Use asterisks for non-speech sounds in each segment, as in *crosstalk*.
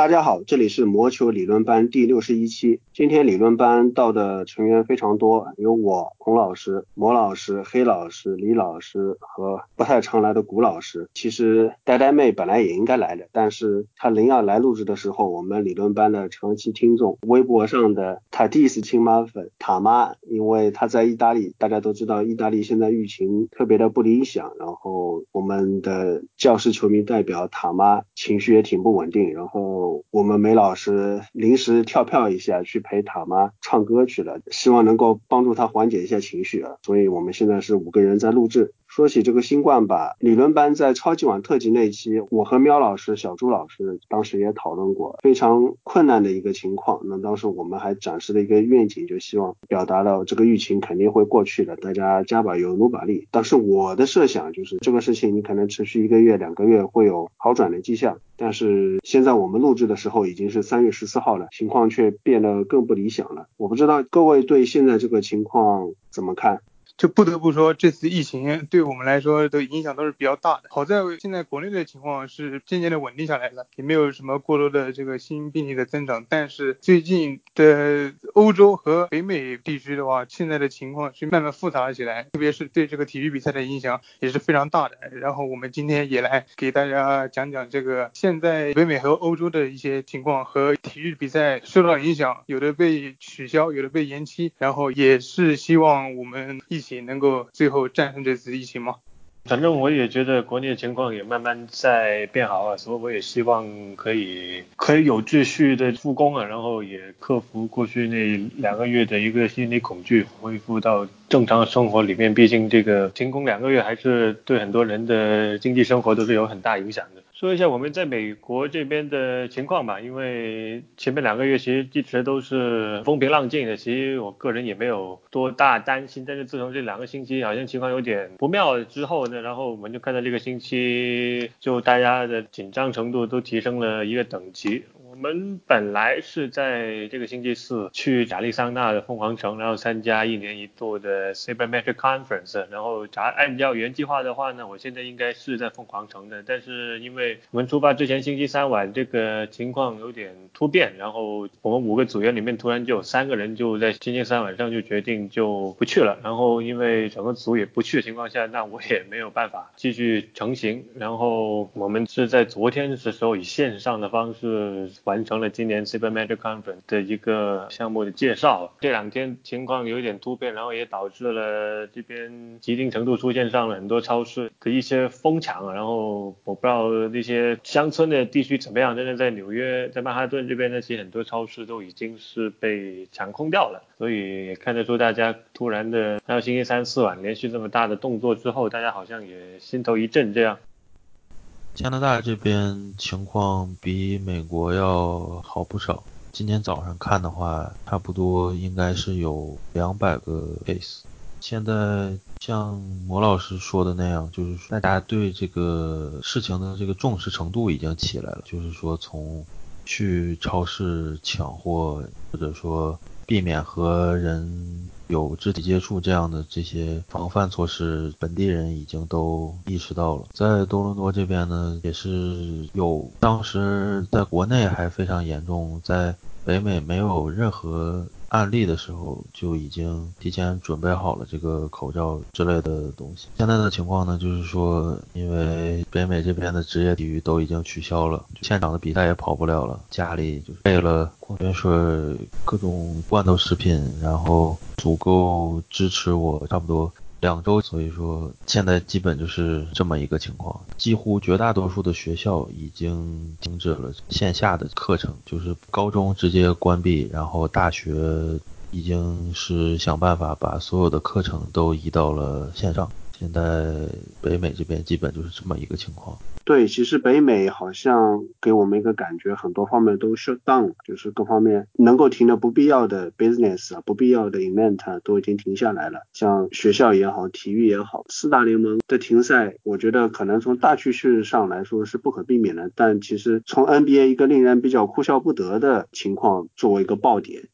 大家好，这里是魔球理论班第六十一期。今天理论班到的成员非常多，有我孔老师、魔老师、黑老师、李老师和不太常来的古老师。其实呆呆妹本来也应该来的，但是她临要来录制的时候，我们理论班的长期听众，微博上的塔蒂斯亲妈粉塔妈，因为她在意大利，大家都知道意大利现在疫情特别的不理想，然后我们的教师球迷代表塔妈情绪也挺不稳定，然后。我们梅老师临时跳票一下，去陪塔妈唱歌去了，希望能够帮助他缓解一下情绪啊。所以我们现在是五个人在录制。说起这个新冠吧，理论班在超级碗特辑那一期，我和喵老师、小朱老师当时也讨论过非常困难的一个情况。那当时我们还展示了一个愿景，就希望表达了这个疫情肯定会过去的，大家加把油、努把力。但是我的设想就是这个事情你可能持续一个月、两个月会有好转的迹象。但是现在我们录制的时候已经是三月十四号了，情况却变得更不理想了。我不知道各位对现在这个情况怎么看？就不得不说，这次疫情对我们来说的影响都是比较大的。好在现在国内的情况是渐渐的稳定下来了，也没有什么过多的这个新病例的增长。但是最近的欧洲和北美地区的话，现在的情况是慢慢复杂了起来，特别是对这个体育比赛的影响也是非常大的。然后我们今天也来给大家讲讲这个现在北美和欧洲的一些情况和体育比赛受到影响，有的被取消，有的被延期。然后也是希望我们一起。能够最后战胜这次疫情吗？反正我也觉得国内的情况也慢慢在变好啊，所以我也希望可以可以有秩序的复工啊，然后也克服过去那两个月的一个心理恐惧，恢复到正常生活里面。毕竟这个停工两个月还是对很多人的经济生活都是有很大影响的。说一下我们在美国这边的情况吧，因为前面两个月其实一直都是风平浪静的，其实我个人也没有多大担心。但是自从这两个星期好像情况有点不妙之后呢，然后我们就看到这个星期就大家的紧张程度都提升了一个等级。我们本来是在这个星期四去亚利桑那的凤凰城，然后参加一年一度的 Sabermetric Conference。然后按按照原计划的话呢，我现在应该是在凤凰城的。但是因为我们出发之前星期三晚这个情况有点突变，然后我们五个组员里面突然就有三个人就在星期三晚上就决定就不去了。然后因为整个组也不去的情况下，那我也没有办法继续成行。然后我们是在昨天的时候以线上的方式。完成了今年 Super Magic Conference 的一个项目的介绍。这两天情况有一点突变，然后也导致了这边一定程度出现上了很多超市的一些疯抢。然后我不知道那些乡村的地区怎么样，但是在纽约，在曼哈顿这边，那些很多超市都已经是被抢空掉了。所以也看得出大家突然的，到星期三四晚连续这么大的动作之后，大家好像也心头一震这样。加拿大这边情况比美国要好不少。今天早上看的话，差不多应该是有两百个 case。现在像魔老师说的那样，就是大家对这个事情的这个重视程度已经起来了。就是说，从去超市抢货，或者说避免和人。有肢体接触这样的这些防范措施，本地人已经都意识到了。在多伦多这边呢，也是有，当时在国内还非常严重，在北美没有任何。案例的时候就已经提前准备好了这个口罩之类的东西。现在的情况呢，就是说，因为北美这边的职业体育都已经取消了，现场的比赛也跑不了了，家里就备了矿泉水、各种罐头食品，然后足够支持我差不多。两周，所以说现在基本就是这么一个情况，几乎绝大多数的学校已经停止了线下的课程，就是高中直接关闭，然后大学已经是想办法把所有的课程都移到了线上。现在北美这边基本就是这么一个情况。对，其实北美好像给我们一个感觉，很多方面都 shut down，就是各方面能够停的不必要的 business 啊，不必要的 event 都已经停下来了。像学校也好，体育也好，四大联盟的停赛，我觉得可能从大趋势上来说是不可避免的。但其实从 NBA 一个令人比较哭笑不得的情况作为一个爆点。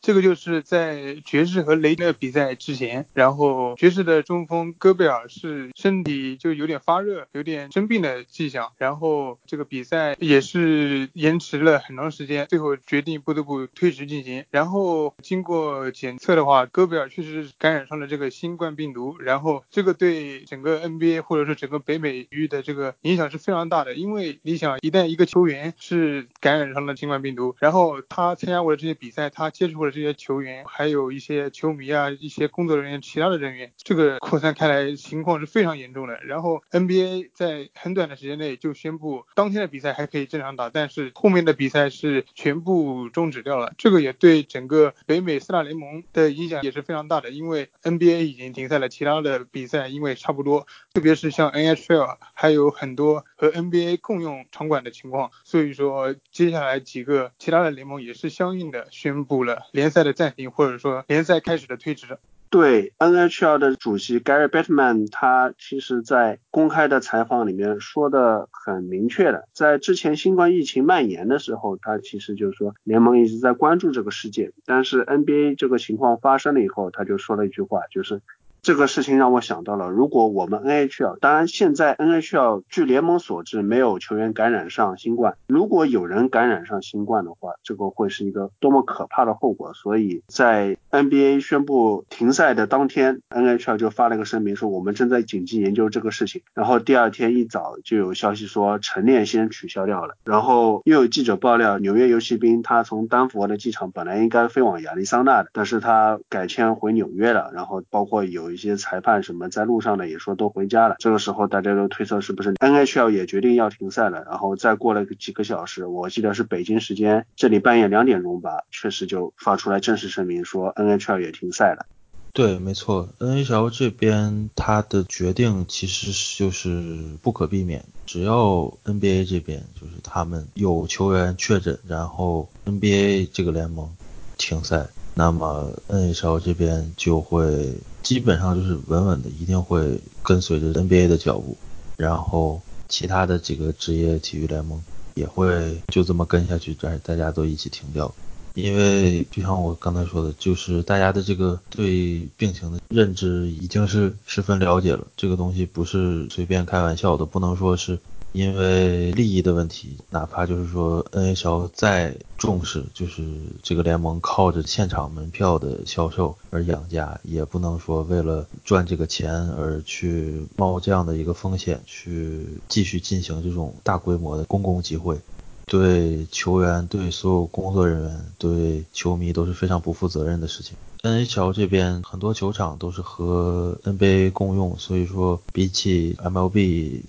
这个就是在爵士和雷的比赛之前，然后爵士的中锋戈贝尔是身体就有点发热，有点生病的迹象，然后这个比赛也是延迟了很长时间，最后决定不得不推迟进行。然后经过检测的话，戈贝尔确实感染上了这个新冠病毒，然后这个对整个 NBA 或者说整个北美域的这个影响是非常大的，因为你想，一旦一个球员是感染上了新冠病毒，然后他参加过的这些比赛，他接触过这些球员，还有一些球迷啊，一些工作人员，其他的人员，这个扩散开来情况是非常严重的。然后 NBA 在很短的时间内就宣布，当天的比赛还可以正常打，但是后面的比赛是全部终止掉了。这个也对整个北美四大联盟的影响也是非常大的，因为 NBA 已经停赛了，其他的比赛因为差不多，特别是像 NHL 还有很多和 NBA 共用场馆的情况，所以说接下来几个其他的联盟也是相应的宣布了联赛的暂停，或者说联赛开始的推迟。对 NHL 的主席 Gary Bettman，他其实在公开的采访里面说的很明确的，在之前新冠疫情蔓延的时候，他其实就是说联盟一直在关注这个事件，但是 NBA 这个情况发生了以后，他就说了一句话，就是。这个事情让我想到了，如果我们 NHL，当然现在 NHL 据联盟所知没有球员感染上新冠，如果有人感染上新冠的话，这个会是一个多么可怕的后果。所以在 NBA 宣布停赛的当天，NHL 就发了个声明说我们正在紧急研究这个事情。然后第二天一早就有消息说晨练先取消掉了。然后又有记者爆料，纽约游骑兵他从丹佛的机场本来应该飞往亚利桑那的，但是他改签回纽约了。然后包括有。有一些裁判什么在路上的也说都回家了，这个时候大家都推测是不是 NHL 也决定要停赛了，然后再过了几个小时，我记得是北京时间这里半夜两点钟吧，确实就发出来正式声明说 NHL 也停赛了。对，没错，NHL 这边他的决定其实就是不可避免，只要 NBA 这边就是他们有球员确诊，然后 NBA 这个联盟停赛。那么 NHL 这边就会基本上就是稳稳的，一定会跟随着 NBA 的脚步，然后其他的几个职业体育联盟也会就这么跟下去，但是大家都一起停掉。因为就像我刚才说的，就是大家的这个对病情的认知已经是十分了解了，这个东西不是随便开玩笑的，不能说是。因为利益的问题，哪怕就是说 NHL 再重视，就是这个联盟靠着现场门票的销售而养家，也不能说为了赚这个钱而去冒这样的一个风险，去继续进行这种大规模的公共集会，对球员、对所有工作人员、对球迷都是非常不负责任的事情。NHL 这边很多球场都是和 NBA 共用，所以说比起 MLB。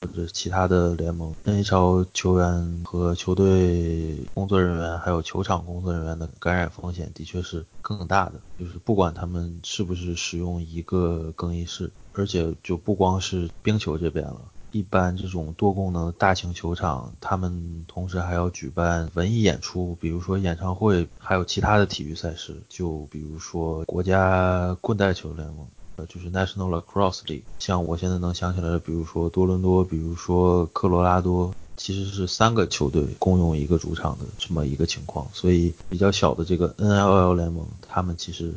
或者其他的联盟，NHL 球员和球队工作人员，还有球场工作人员的感染风险的确是更大的。就是不管他们是不是使用一个更衣室，而且就不光是冰球这边了，一般这种多功能大型球场，他们同时还要举办文艺演出，比如说演唱会，还有其他的体育赛事，就比如说国家棍带球联盟。就是 National Lacrosse League，像我现在能想起来的，比如说多伦多，比如说科罗拉多，其实是三个球队共用一个主场的这么一个情况。所以比较小的这个 NLL 联盟，他们其实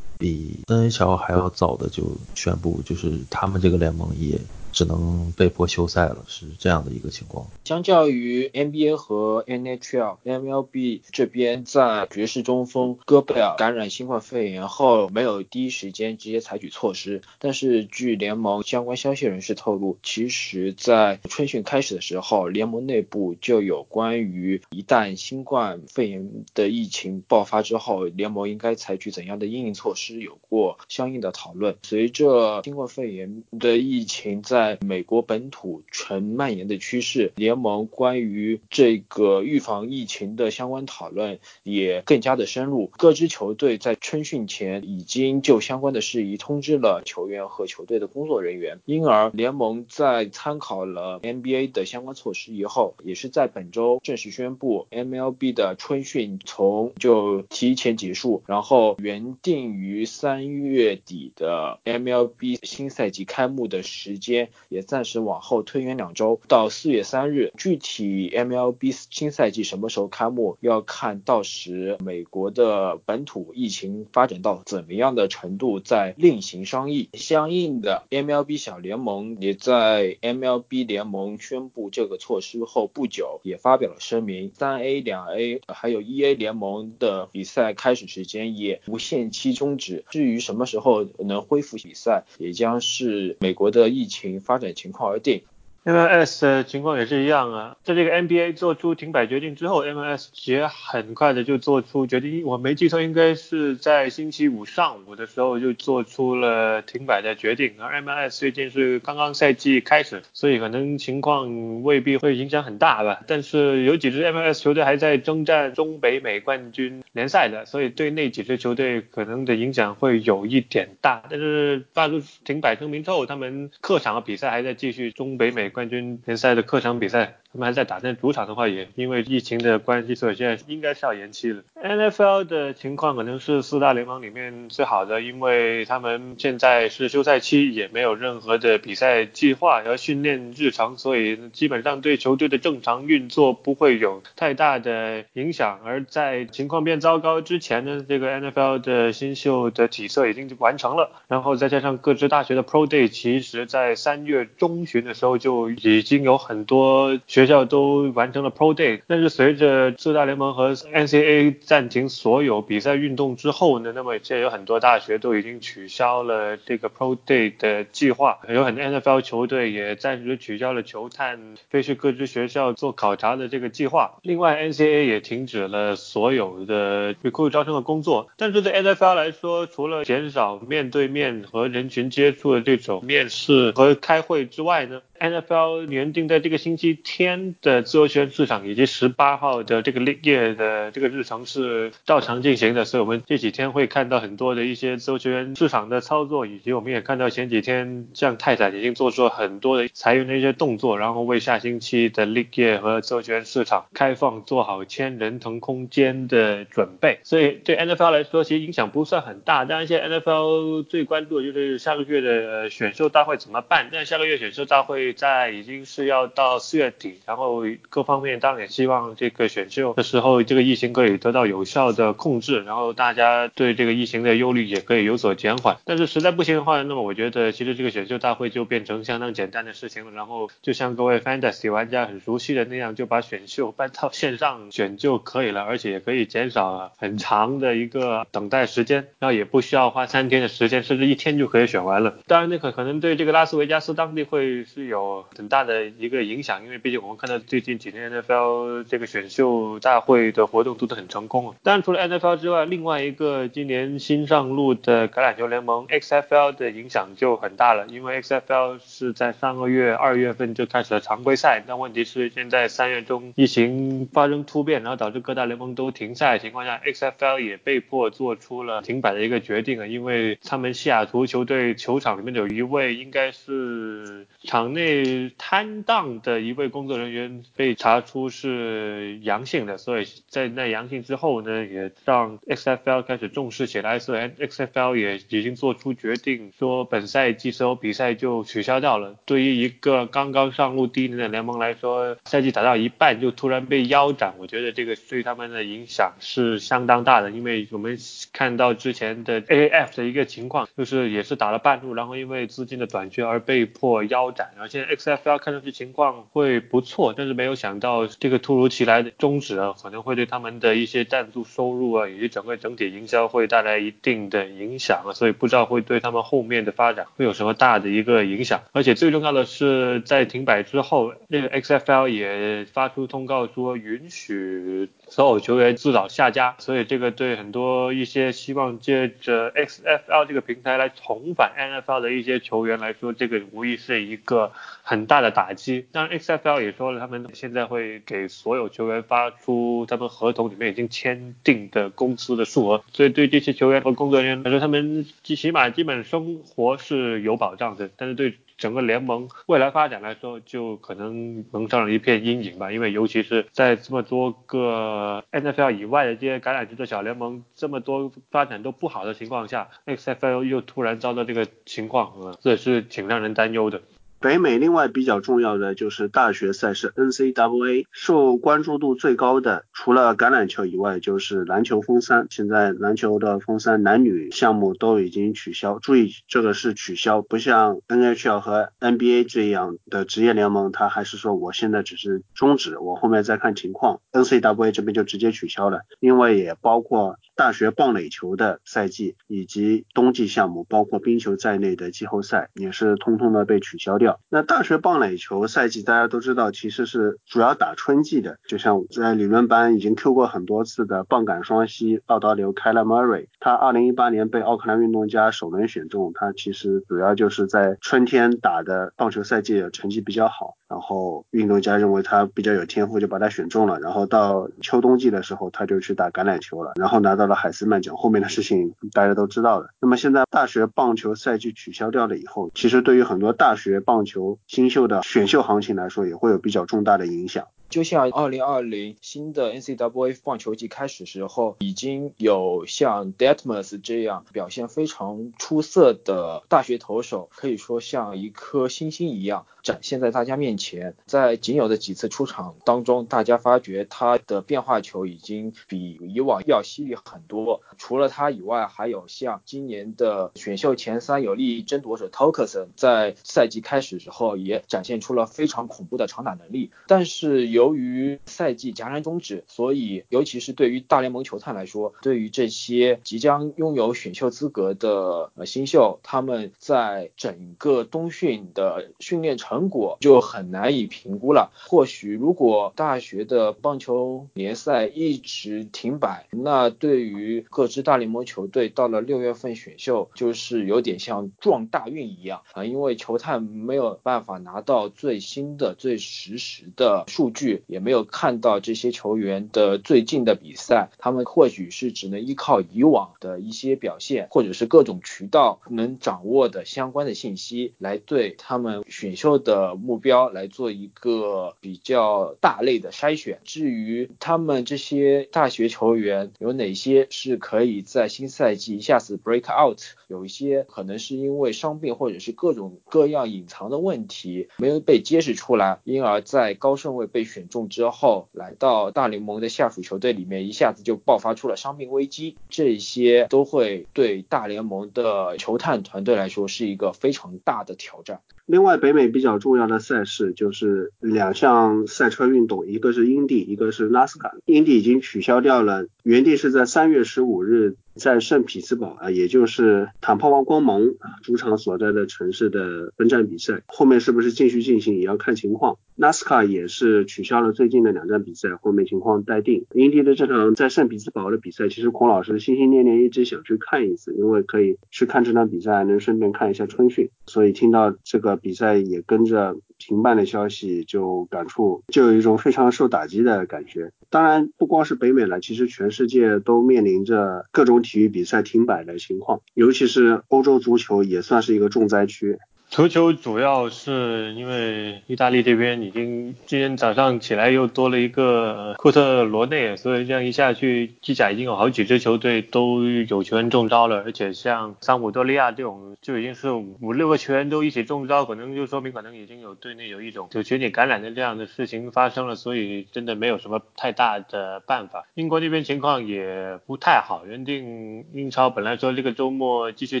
比 NHL 还要早的就宣布，就是他们这个联盟也。只能被迫休赛了，是这样的一个情况。相较于 NBA 和 NHL，MLB 这边在爵士中锋戈贝尔感染新冠肺炎后，没有第一时间直接采取措施。但是据联盟相关消息人士透露，其实，在春训开始的时候，联盟内部就有关于一旦新冠肺炎的疫情爆发之后，联盟应该采取怎样的应对措施，有过相应的讨论。随着新冠肺炎的疫情在在美国本土呈蔓延的趋势，联盟关于这个预防疫情的相关讨论也更加的深入。各支球队在春训前已经就相关的事宜通知了球员和球队的工作人员，因而联盟在参考了 NBA 的相关措施以后，也是在本周正式宣布 MLB 的春训从就提前结束，然后原定于三月底的 MLB 新赛季开幕的时间。也暂时往后推延两周，到四月三日。具体 MLB 新赛季什么时候开幕，要看到时美国的本土疫情发展到怎么样的程度，再另行商议。相应的，MLB 小联盟也在 MLB 联盟宣布这个措施后不久，也发表了声明，三 A、两 A 还有一 A 联盟的比赛开始时间也无限期终止。至于什么时候能恢复比赛，也将是美国的疫情发展情况而定。MLS 的情况也是一样啊，在这个 NBA 做出停摆决定之后，MLS 也很快的就做出决定。我没记错，应该是在星期五上午的时候就做出了停摆的决定。而 MLS 最近是刚刚赛季开始，所以可能情况未必会影响很大吧。但是有几支 MLS 球队还在征战中北美冠军联赛的，所以对那几支球队可能的影响会有一点大。但是发出停摆声明之后，他们客场的比赛还在继续中北美。冠军联赛的客场比赛。他们还在打，但主场的话也因为疫情的关系，所以现在应该是要延期了。NFL 的情况可能是四大联盟里面最好的，因为他们现在是休赛期，也没有任何的比赛计划和训练日程，所以基本上对球队的正常运作不会有太大的影响。而在情况变糟糕之前呢，这个 NFL 的新秀的体测已经完成了，然后再加上各支大学的 Pro Day，其实在三月中旬的时候就已经有很多学学校都完成了 Pro Day，但是随着四大联盟和 NCA 暂停所有比赛运动之后呢，那么现在有很多大学都已经取消了这个 Pro Day 的计划，有很多 NFL 球队也暂时取消了球探飞去各支学校做考察的这个计划。另外，NCA 也停止了所有的 recruit 招生的工作。但是对 NFL 来说，除了减少面对面和人群接触的这种面试和开会之外呢？NFL 原定在这个星期天的自由球员市场以及十八号的这个业的这个日程是照常进行的，所以我们这几天会看到很多的一些自由球员市场的操作，以及我们也看到前几天像泰坦已经做出了很多的裁员的一些动作，然后为下星期的业和自由球员市场开放做好签人腾空间的准备。所以对 NFL 来说，其实影响不算很大。当然，现在 NFL 最关注的就是下个月的选秀大会怎么办。但下个月选秀大会。在已经是要到四月底，然后各方面当然也希望这个选秀的时候，这个疫情可以得到有效的控制，然后大家对这个疫情的忧虑也可以有所减缓。但是实在不行的话，那么我觉得其实这个选秀大会就变成相当简单的事情了。然后就像各位 Fantasy 玩家很熟悉的那样，就把选秀搬到线上选就可以了，而且也可以减少很长的一个等待时间，然后也不需要花三天的时间，甚至一天就可以选完了。当然那个可能对这个拉斯维加斯当地会是有。有很大的一个影响，因为毕竟我们看到最近几天 NFL 这个选秀大会的活动都是很成功啊。当然，除了 NFL 之外，另外一个今年新上路的橄榄球联盟 XFL 的影响就很大了，因为 XFL 是在上个月二月份就开始了常规赛，但问题是现在三月中疫情发生突变，然后导致各大联盟都停赛的情况下，XFL 也被迫做出了停摆的一个决定啊，因为他们西雅图球队球场里面有一位应该是场内。被摊档的一位工作人员被查出是阳性的，所以在那阳性之后呢，也让 XFL 开始重视起来，所以 XFL 也已经做出决定，说本赛季所有比赛就取消掉了。对于一个刚刚上路第一年的联盟来说，赛季打到一半就突然被腰斩，我觉得这个对他们的影响是相当大的，因为我们看到之前的 AAF 的一个情况，就是也是打了半路，然后因为资金的短缺而被迫腰斩，而现在。XFL 看上去情况会不错，但是没有想到这个突如其来的终止啊，可能会对他们的一些赞助收入啊，以及整个整体营销会带来一定的影响啊，所以不知道会对他们后面的发展会有什么大的一个影响。而且最重要的是，在停摆之后，那个 XFL 也发出通告说允许。所有球员自导下家，所以这个对很多一些希望借着 XFL 这个平台来重返 NFL 的一些球员来说，这个无疑是一个很大的打击。当然，XFL 也说了，他们现在会给所有球员发出他们合同里面已经签订的工资的数额，所以对这些球员和工作人员来说，他们最起码基本生活是有保障的。但是对整个联盟未来发展来说，就可能蒙上了一片阴影吧。因为尤其是在这么多个 NFL 以外的这些橄榄球的小联盟，这么多发展都不好的情况下，XFL 又突然遭到这个情况，这也是挺让人担忧的。北美另外比较重要的就是大学赛事 NCAA，受关注度最高的除了橄榄球以外就是篮球封三。现在篮球的封三男女项目都已经取消，注意这个是取消，不像 NHL 和 NBA 这样的职业联盟，它还是说我现在只是终止，我后面再看情况。NCAA 这边就直接取消了，另外也包括大学棒垒球的赛季以及冬季项目，包括冰球在内的季后赛也是通通的被取消掉。那大学棒垒球赛季大家都知道，其实是主要打春季的。就像在理论班已经 Q 过很多次的棒杆双膝奥达流 k y l a Murray，他2018年被奥克兰运动家首轮选中，他其实主要就是在春天打的棒球赛季成绩比较好，然后运动家认为他比较有天赋，就把他选中了。然后到秋冬季的时候，他就去打橄榄球了，然后拿到了海斯曼奖。后面的事情大家都知道的。那么现在大学棒球赛季取消掉了以后，其实对于很多大学棒球新秀的选秀行情来说，也会有比较重大的影响。就像二零二零新的 NCAA 棒球季开始时候，已经有像 Detmers 这样表现非常出色的大学投手，可以说像一颗星星一样展现在大家面前。在仅有的几次出场当中，大家发觉他的变化球已经比以往要犀利很多。除了他以外，还有像今年的选秀前三有力争夺者 t o k e s 在赛季开始时候也展现出了非常恐怖的长打能力。但是有由于赛季戛然终止，所以尤其是对于大联盟球探来说，对于这些即将拥有选秀资格的呃新秀，他们在整个冬训的训练成果就很难以评估了。或许如果大学的棒球联赛一直停摆，那对于各支大联盟球队到了六月份选秀，就是有点像撞大运一样啊，因为球探没有办法拿到最新的、最实时的数据。也没有看到这些球员的最近的比赛，他们或许是只能依靠以往的一些表现，或者是各种渠道能掌握的相关的信息，来对他们选秀的目标来做一个比较大类的筛选。至于他们这些大学球员有哪些是可以在新赛季一下子 break out，有一些可能是因为伤病或者是各种各样隐藏的问题没有被揭示出来，因而在高顺位被选。中之后来到大联盟的下属球队里面，一下子就爆发出了伤病危机，这些都会对大联盟的球探团队来说是一个非常大的挑战。另外，北美比较重要的赛事就是两项赛车运动，一个是英地，一个是拉斯卡。英地已经取消掉了，原定是在三月十五日。在圣彼得堡啊，也就是坦帕湾光芒主场所在的城市的分站比赛，后面是不是继续进行也要看情况。纳斯卡也是取消了最近的两站比赛，后面情况待定。英迪的这场在圣彼得堡的比赛，其实孔老师心心念念一直想去看一次，因为可以去看这场比赛，能顺便看一下春训。所以听到这个比赛也跟着停办的消息，就感触就有一种非常受打击的感觉。当然不光是北美了，其实全世界都面临着各种。体育比赛停摆的情况，尤其是欧洲足球也算是一个重灾区。足球主要是因为意大利这边已经今天早上起来又多了一个库特罗内，所以这样一下去，机甲已经有好几支球队都有球员中招了，而且像桑普多利亚这种就已经是五六个球员都一起中招，可能就说明可能已经有队内有一种就群体感染的这样的事情发生了，所以真的没有什么太大的办法。英国那边情况也不太好，原定英超本来说这个周末继续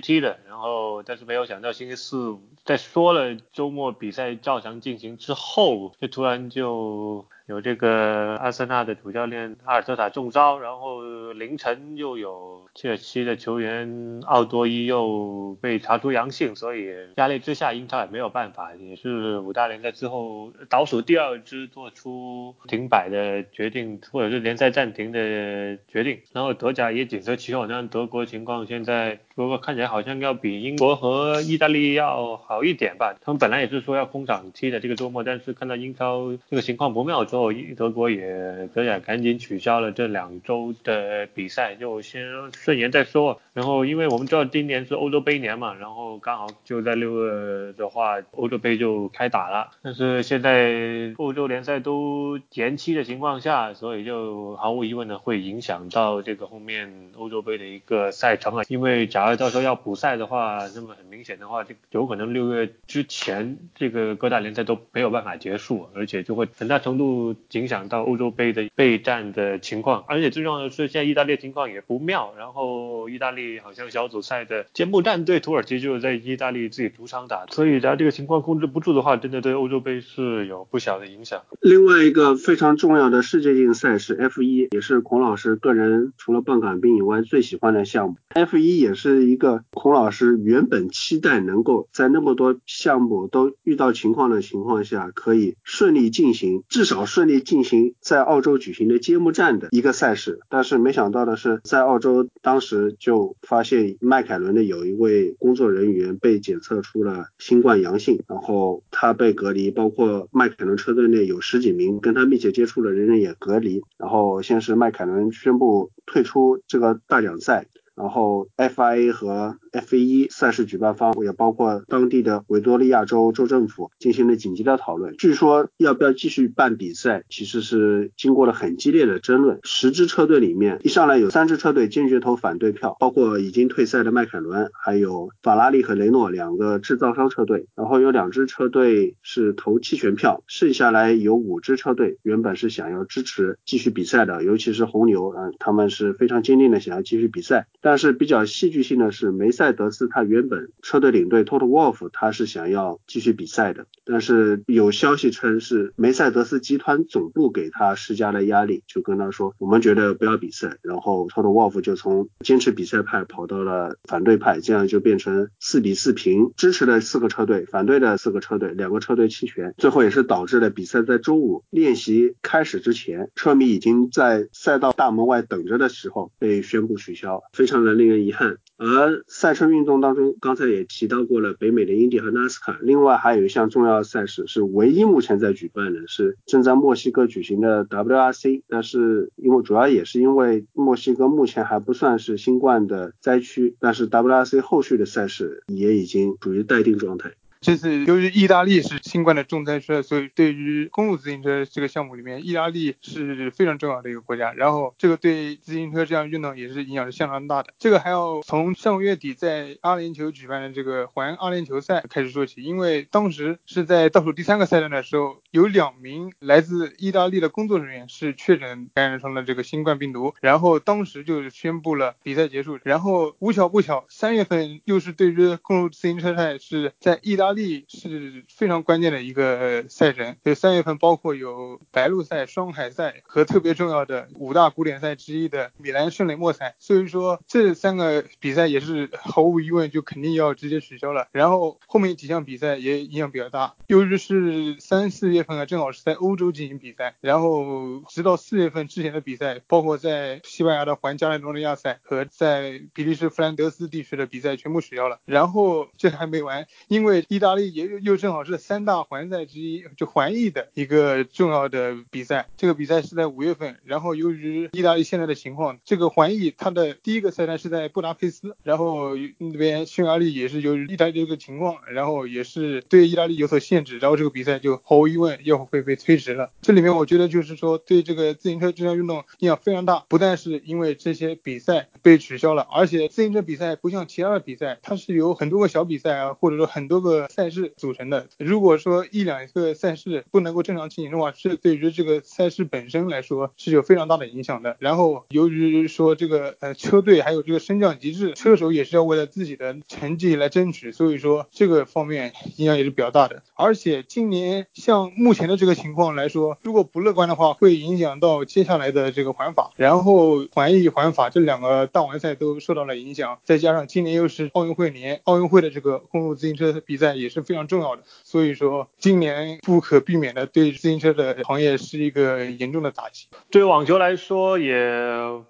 踢的，然后但是没有想到星期四。在说了周末比赛照常进行之后，就突然就。有这个阿森纳的主教练阿尔特塔中招，然后凌晨又有切尔西的球员奥多伊又被查出阳性，所以压力之下英超也没有办法，也是五大联赛之后倒数第二支做出停摆的决定，或者是联赛暂停的决定。然后德甲也紧随其后，像德国情况现在不过看起来好像要比英国和意大利要好一点吧。他们本来也是说要空场踢的这个周末，但是看到英超这个情况不妙。之后，德国也德甲赶紧取消了这两周的比赛，就先顺延再说。然后，因为我们知道今年是欧洲杯年嘛，然后刚好就在六月的话，欧洲杯就开打了。但是现在欧洲联赛都延期的情况下，所以就毫无疑问的会影响到这个后面欧洲杯的一个赛程啊。因为假如到时候要补赛的话，那么很明显的话，就有可能六月之前这个各大联赛都没有办法结束，而且就会很大程度影响到欧洲杯的备战的情况。而且最重要的是，现在意大利情况也不妙，然后意大利好像小组赛的揭幕战对土耳其就是在意大利自己主场打，所以假如这个情况控制不住的话，真的对欧洲杯是有不小的影响。另外一个非常重要的世界性赛事 F 一，也是孔老师个人除了棒杆兵以外最喜欢的项目。F 一也是一个孔老师原本期待能够在那么多项目都遇到情况的情况下，可以顺利进行，至少顺利进行在澳洲举行的揭幕战的一个赛事。但是没想到的是，在澳洲当时就发现迈凯伦的有一位工作人员被检测出了新冠阳性，然后他被隔离，包括迈凯伦车队内有十几名跟他密切接触的人员也隔离。然后先是迈凯伦宣布退出这个大奖赛。然后 FIA 和 F1 赛事举办方也包括当地的维多利亚州州政府进行了紧急的讨论。据说要不要继续办比赛，其实是经过了很激烈的争论。十支车队里面，一上来有三支车队坚决投反对票，包括已经退赛的迈凯伦，还有法拉利和雷诺两个制造商车队。然后有两支车队是投弃权票，剩下来有五支车队原本是想要支持继续比赛的，尤其是红牛，嗯，他们是非常坚定的想要继续比赛。但是比较戏剧性的是，梅赛德斯他原本车队领队 Toto Wolf 他是想要继续比赛的，但是有消息称是梅赛德斯集团总部给他施加了压力，就跟他说我们觉得不要比赛，然后 Toto Wolf 就从坚持比赛派跑到了反对派，这样就变成四比四平，支持的四个车队，反对的四个车队，两个车队弃权，最后也是导致了比赛在周五练习开始之前，车迷已经在赛道大门外等着的时候被宣布取消，非常。非常的令人遗憾。而赛车运动当中，刚才也提到过了北美的英迪和 NASCAR，，另外还有一项重要赛事是唯一目前在举办的，是正在墨西哥举行的 WRC。但是因为主要也是因为墨西哥目前还不算是新冠的灾区，但是 WRC 后续的赛事也已经处于待定状态。这次由于意大利是新冠的重灾区，所以对于公路自行车这个项目里面，意大利是非常重要的一个国家。然后这个对自行车这项运动也是影响是相当大的。这个还要从上个月底在阿联酋举办的这个环阿联酋赛开始说起，因为当时是在倒数第三个赛段的时候，有两名来自意大利的工作人员是确诊感染上了这个新冠病毒，然后当时就是宣布了比赛结束。然后无巧不巧，三月份又是对于公路自行车赛是在意大。利是非常关键的一个赛程，就三月份包括有白鹿赛、双海赛和特别重要的五大古典赛之一的米兰圣雷莫赛，所以说这三个比赛也是毫无疑问就肯定要直接取消了。然后后面几项比赛也影响比较大，由于是三四月份啊，正好是在欧洲进行比赛，然后直到四月份之前的比赛，包括在西班牙的环加泰罗尼亚赛和在比利时弗兰德斯地区的比赛全部取消了。然后这还没完，因为意大利也又又正好是三大环赛之一，就环意的一个重要的比赛。这个比赛是在五月份，然后由于意大利现在的情况，这个环意它的第一个赛段是在布达佩斯，然后那边匈牙利也是由于意大利这个情况，然后也是对意大利有所限制，然后这个比赛就毫无疑问要会被推迟了。这里面我觉得就是说对这个自行车这项运动影响非常大，不但是因为这些比赛被取消了，而且自行车比赛不像其他的比赛，它是由很多个小比赛啊，或者说很多个赛。赛事组成的，如果说一两个赛事不能够正常进行的话，是对于这个赛事本身来说是有非常大的影响的。然后由于说这个呃车队还有这个升降机制，车手也是要为了自己的成绩来争取，所以说这个方面影响也是比较大的。而且今年像目前的这个情况来说，如果不乐观的话，会影响到接下来的这个环法，然后环意环法这两个大完赛都受到了影响，再加上今年又是奥运会年，奥运会的这个公路自行车比赛也。是非常重要的，所以说今年不可避免的对自行车的行业是一个严重的打击。对网球来说也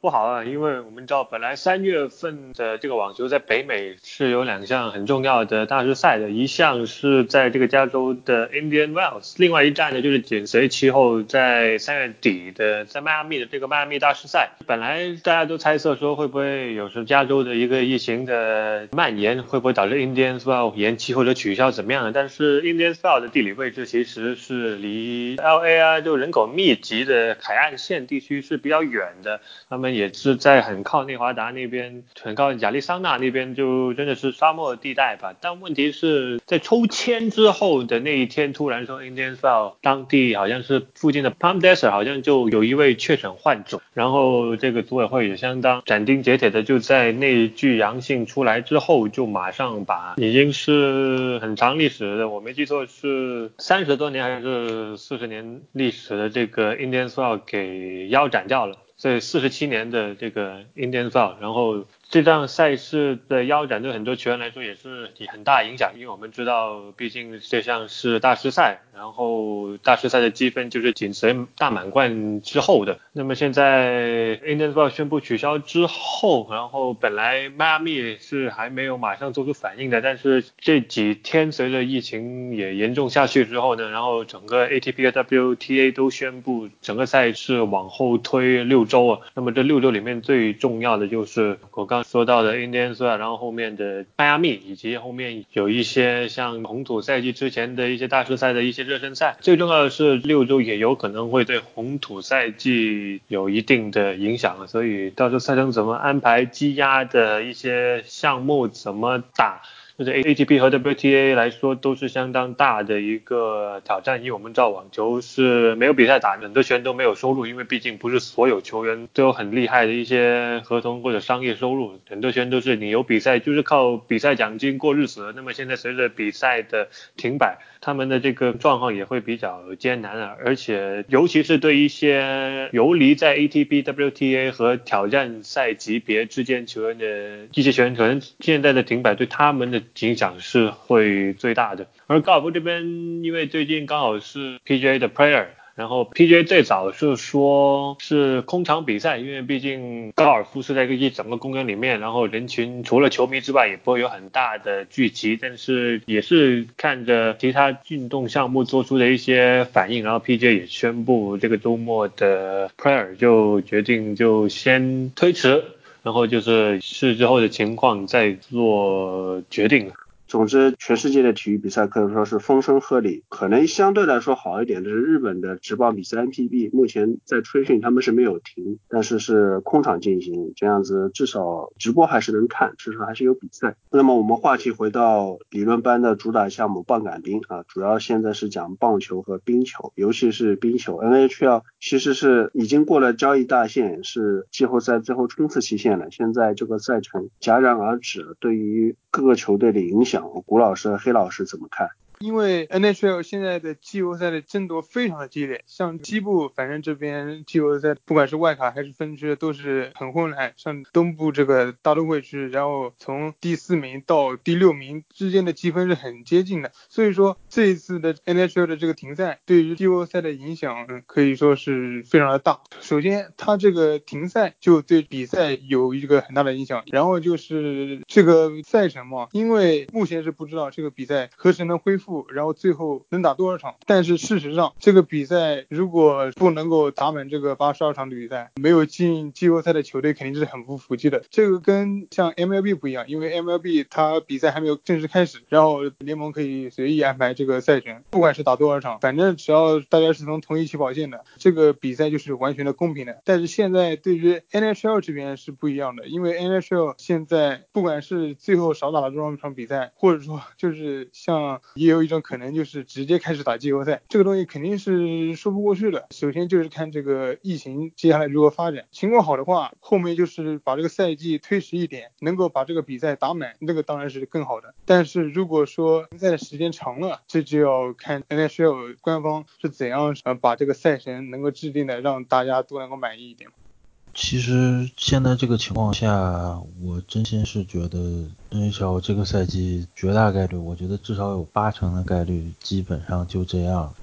不好啊，因为我们知道本来三月份的这个网球在北美是有两项很重要的大师赛的，一项是在这个加州的 Indian Wells，另外一站呢，就是紧随其后在三月底的在迈阿密的这个迈阿密大师赛。本来大家都猜测说会不会有时候加州的一个疫情的蔓延，会不会导致 Indiansville 延期或者取消怎么样的？但是 Indiansville 的地理位置其实是离 LA 啊就人口密集的海岸线地区是比较远的，他们也是在很靠内华达那边，很靠亚利桑那那边，就真的是沙漠地带吧。但问题是在抽签之后的那一天，突然说 Indian Wells 到当地好像是附近的 Palm Desert 好像就有一位确诊患者，然后这个组委会也相当斩钉截铁的就在那具阳性出来之后，就马上把已经是很长历史的，我没记错是三十多年还是四十年历史的这个 Indiansville 给腰斩掉了。这四十七年的这个 Indiansville，然后。这场赛事的腰斩对很多球员来说也是很大影响，因为我们知道，毕竟这项是大师赛，然后大师赛的积分就是紧随大满贯之后的。那么现在 Indiansville 宣布取消之后，然后本来迈阿密是还没有马上做出反应的，但是这几天随着疫情也严重下去之后呢，然后整个 ATP 和 WTA 都宣布整个赛事往后推六周啊。那么这六周里面最重要的就是我刚。说到的 indiana 然后后面的迈阿密，以及后面有一些像红土赛季之前的一些大师赛的一些热身赛。最重要的是六周也有可能会对红土赛季有一定的影响，所以到时候赛程怎么安排，积压的一些项目怎么打。就是 ATP 和 WTA 来说都是相当大的一个挑战，因为我们知道网球是没有比赛打，很多球员都没有收入，因为毕竟不是所有球员都有很厉害的一些合同或者商业收入，很多球员都是你有比赛就是靠比赛奖金过日子。那么现在随着比赛的停摆，他们的这个状况也会比较艰难啊，而且尤其是对一些游离在 ATP、WTA 和挑战赛级别之间球员的一些球员，可能现在的停摆对他们的。影响是会最大的，而高尔夫这边，因为最近刚好是 PGA 的 Player，然后 PGA 最早是说是空场比赛，因为毕竟高尔夫是在一个一整个公园里面，然后人群除了球迷之外也不会有很大的聚集，但是也是看着其他运动项目做出的一些反应，然后 PGA 也宣布这个周末的 Player 就决定就先推迟。然后就是是之后的情况再做决定。总之，全世界的体育比赛可以说是风声鹤唳，可能相对来说好一点的是日本的职棒比赛 NPB，目前在春训他们是没有停，但是是空场进行，这样子至少直播还是能看，至少还是有比赛。那么我们话题回到理论班的主打项目棒杆冰啊，主要现在是讲棒球和冰球，尤其是冰球。NHL 其实是已经过了交易大限，是季后赛最后冲刺期限了，现在这个赛程戛然而止，对于各个球队的影响。古老师和黑老师怎么看？因为 NHL 现在的季后赛的争夺非常的激烈，像西部反正这边季后赛不管是外卡还是分区都是很混乱，像东部这个大都会区，然后从第四名到第六名之间的积分是很接近的，所以说这一次的 NHL 的这个停赛对于季后赛的影响可以说是非常的大。首先，它这个停赛就对比赛有一个很大的影响，然后就是这个赛程嘛，因为目前是不知道这个比赛何时能恢复。然后最后能打多少场？但是事实上，这个比赛如果不能够打满这个八十二场的比赛，没有进季后赛的球队肯定是很不服气的。这个跟像 MLB 不一样，因为 MLB 它比赛还没有正式开始，然后联盟可以随意安排这个赛程，不管是打多少场，反正只要大家是从同一起跑线的，这个比赛就是完全的公平的。但是现在对于 NHL 这边是不一样的，因为 NHL 现在不管是最后少打了多少场比赛，或者说就是像也有。一种可能就是直接开始打季后赛，这个东西肯定是说不过去的。首先就是看这个疫情接下来如何发展，情况好的话，后面就是把这个赛季推迟一点，能够把这个比赛打满，那个当然是更好的。但是如果说比赛的时间长了，这就要看 NHL 官方是怎样把这个赛程能够制定的，让大家都能够满意一点。其实现在这个情况下，我真心是觉得 NHL 这个赛季绝大概率，我觉得至少有八成的概率，基本上就这样。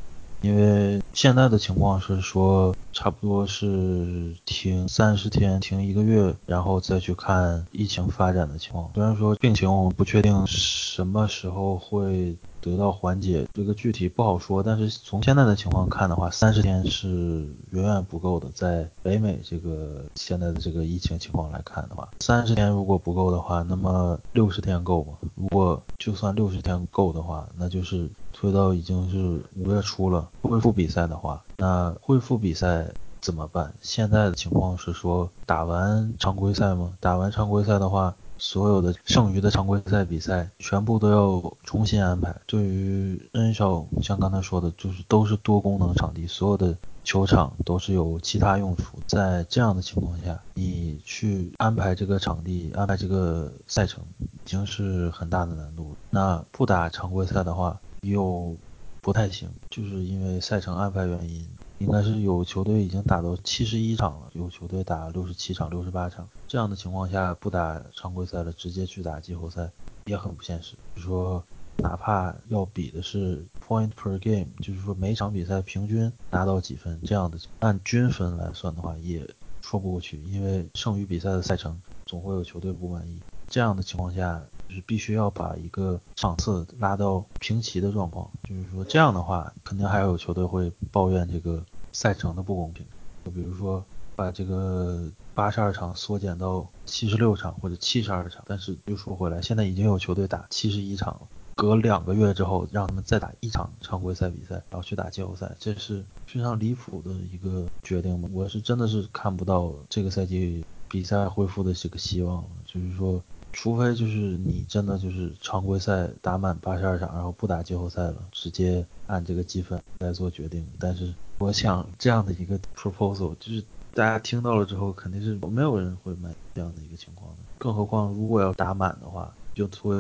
因为现在的情况是说，差不多是停三十天，停一个月，然后再去看疫情发展的情况。虽然说病情我们不确定什么时候会得到缓解，这个具体不好说。但是从现在的情况看的话，三十天是远远不够的。在北美这个现在的这个疫情情况来看的话，三十天如果不够的话，那么六十天够吗？如果就算六十天够的话，那就是推到已经是五月初了。恢复比赛的话，那恢复比赛怎么办？现在的情况是说打完常规赛吗？打完常规赛的话。所有的剩余的常规赛比赛全部都要重新安排。对于 N 少，像刚才说的，就是都是多功能场地，所有的球场都是有其他用处。在这样的情况下，你去安排这个场地、安排这个赛程，已经是很大的难度。那不打常规赛的话，又不太行，就是因为赛程安排原因。应该是有球队已经打到七十一场了，有球队打六十七场、六十八场。这样的情况下，不打常规赛了，直接去打季后赛也很不现实。就说，哪怕要比的是 point per game，就是说每场比赛平均拿到几分，这样的按均分来算的话，也说不过去。因为剩余比赛的赛程，总会有球队不满意。这样的情况下，就是必须要把一个场次拉到平齐的状况。就是说，这样的话，肯定还有球队会抱怨这个赛程的不公平。就比如说，把这个八十二场缩减到七十六场或者七十二场。但是又说回来，现在已经有球队打七十一场了，隔两个月之后让他们再打一场常规赛比赛，然后去打季后赛，这是非常离谱的一个决定嘛？我是真的是看不到这个赛季比赛恢复的这个希望了。就是说。除非就是你真的就是常规赛打满八十二场，然后不打季后赛了，直接按这个积分来做决定。但是我想这样的一个 proposal，就是大家听到了之后，肯定是没有人会买这样的一个情况的。更何况如果要打满的话，就推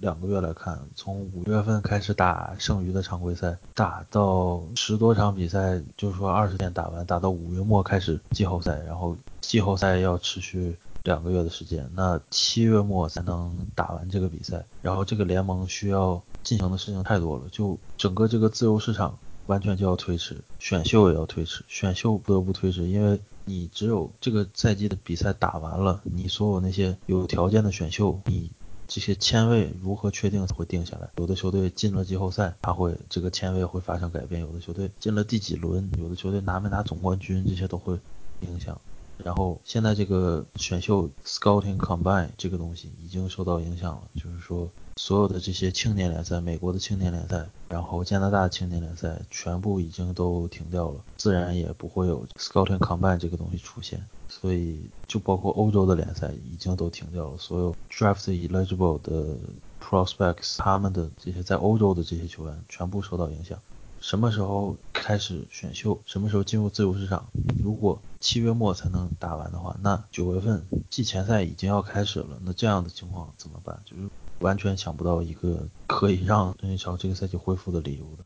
两个月来看，从五月份开始打剩余的常规赛，打到十多场比赛，就是说二十天打完，打到五月末开始季后赛，然后季后赛要持续。两个月的时间，那七月末才能打完这个比赛，然后这个联盟需要进行的事情太多了，就整个这个自由市场完全就要推迟，选秀也要推迟，选秀不得不推迟，因为你只有这个赛季的比赛打完了，你所有那些有条件的选秀，你这些签位如何确定会定下来？有的球队进了季后赛，他会这个签位会发生改变；有的球队进了第几轮，有的球队拿没拿总冠军，这些都会影响。然后现在这个选秀 scouting combine 这个东西已经受到影响了，就是说所有的这些青年联赛，美国的青年联赛，然后加拿大青年联赛全部已经都停掉了，自然也不会有 scouting combine 这个东西出现。所以就包括欧洲的联赛已经都停掉了，所有 draft eligible 的 prospects 他们的这些在欧洲的这些球员全部受到影响。什么时候开始选秀？什么时候进入自由市场？如果七月末才能打完的话，那九月份季前赛已经要开始了。那这样的情况怎么办？就是完全想不到一个可以让 NHL 这个赛季恢复的理由的。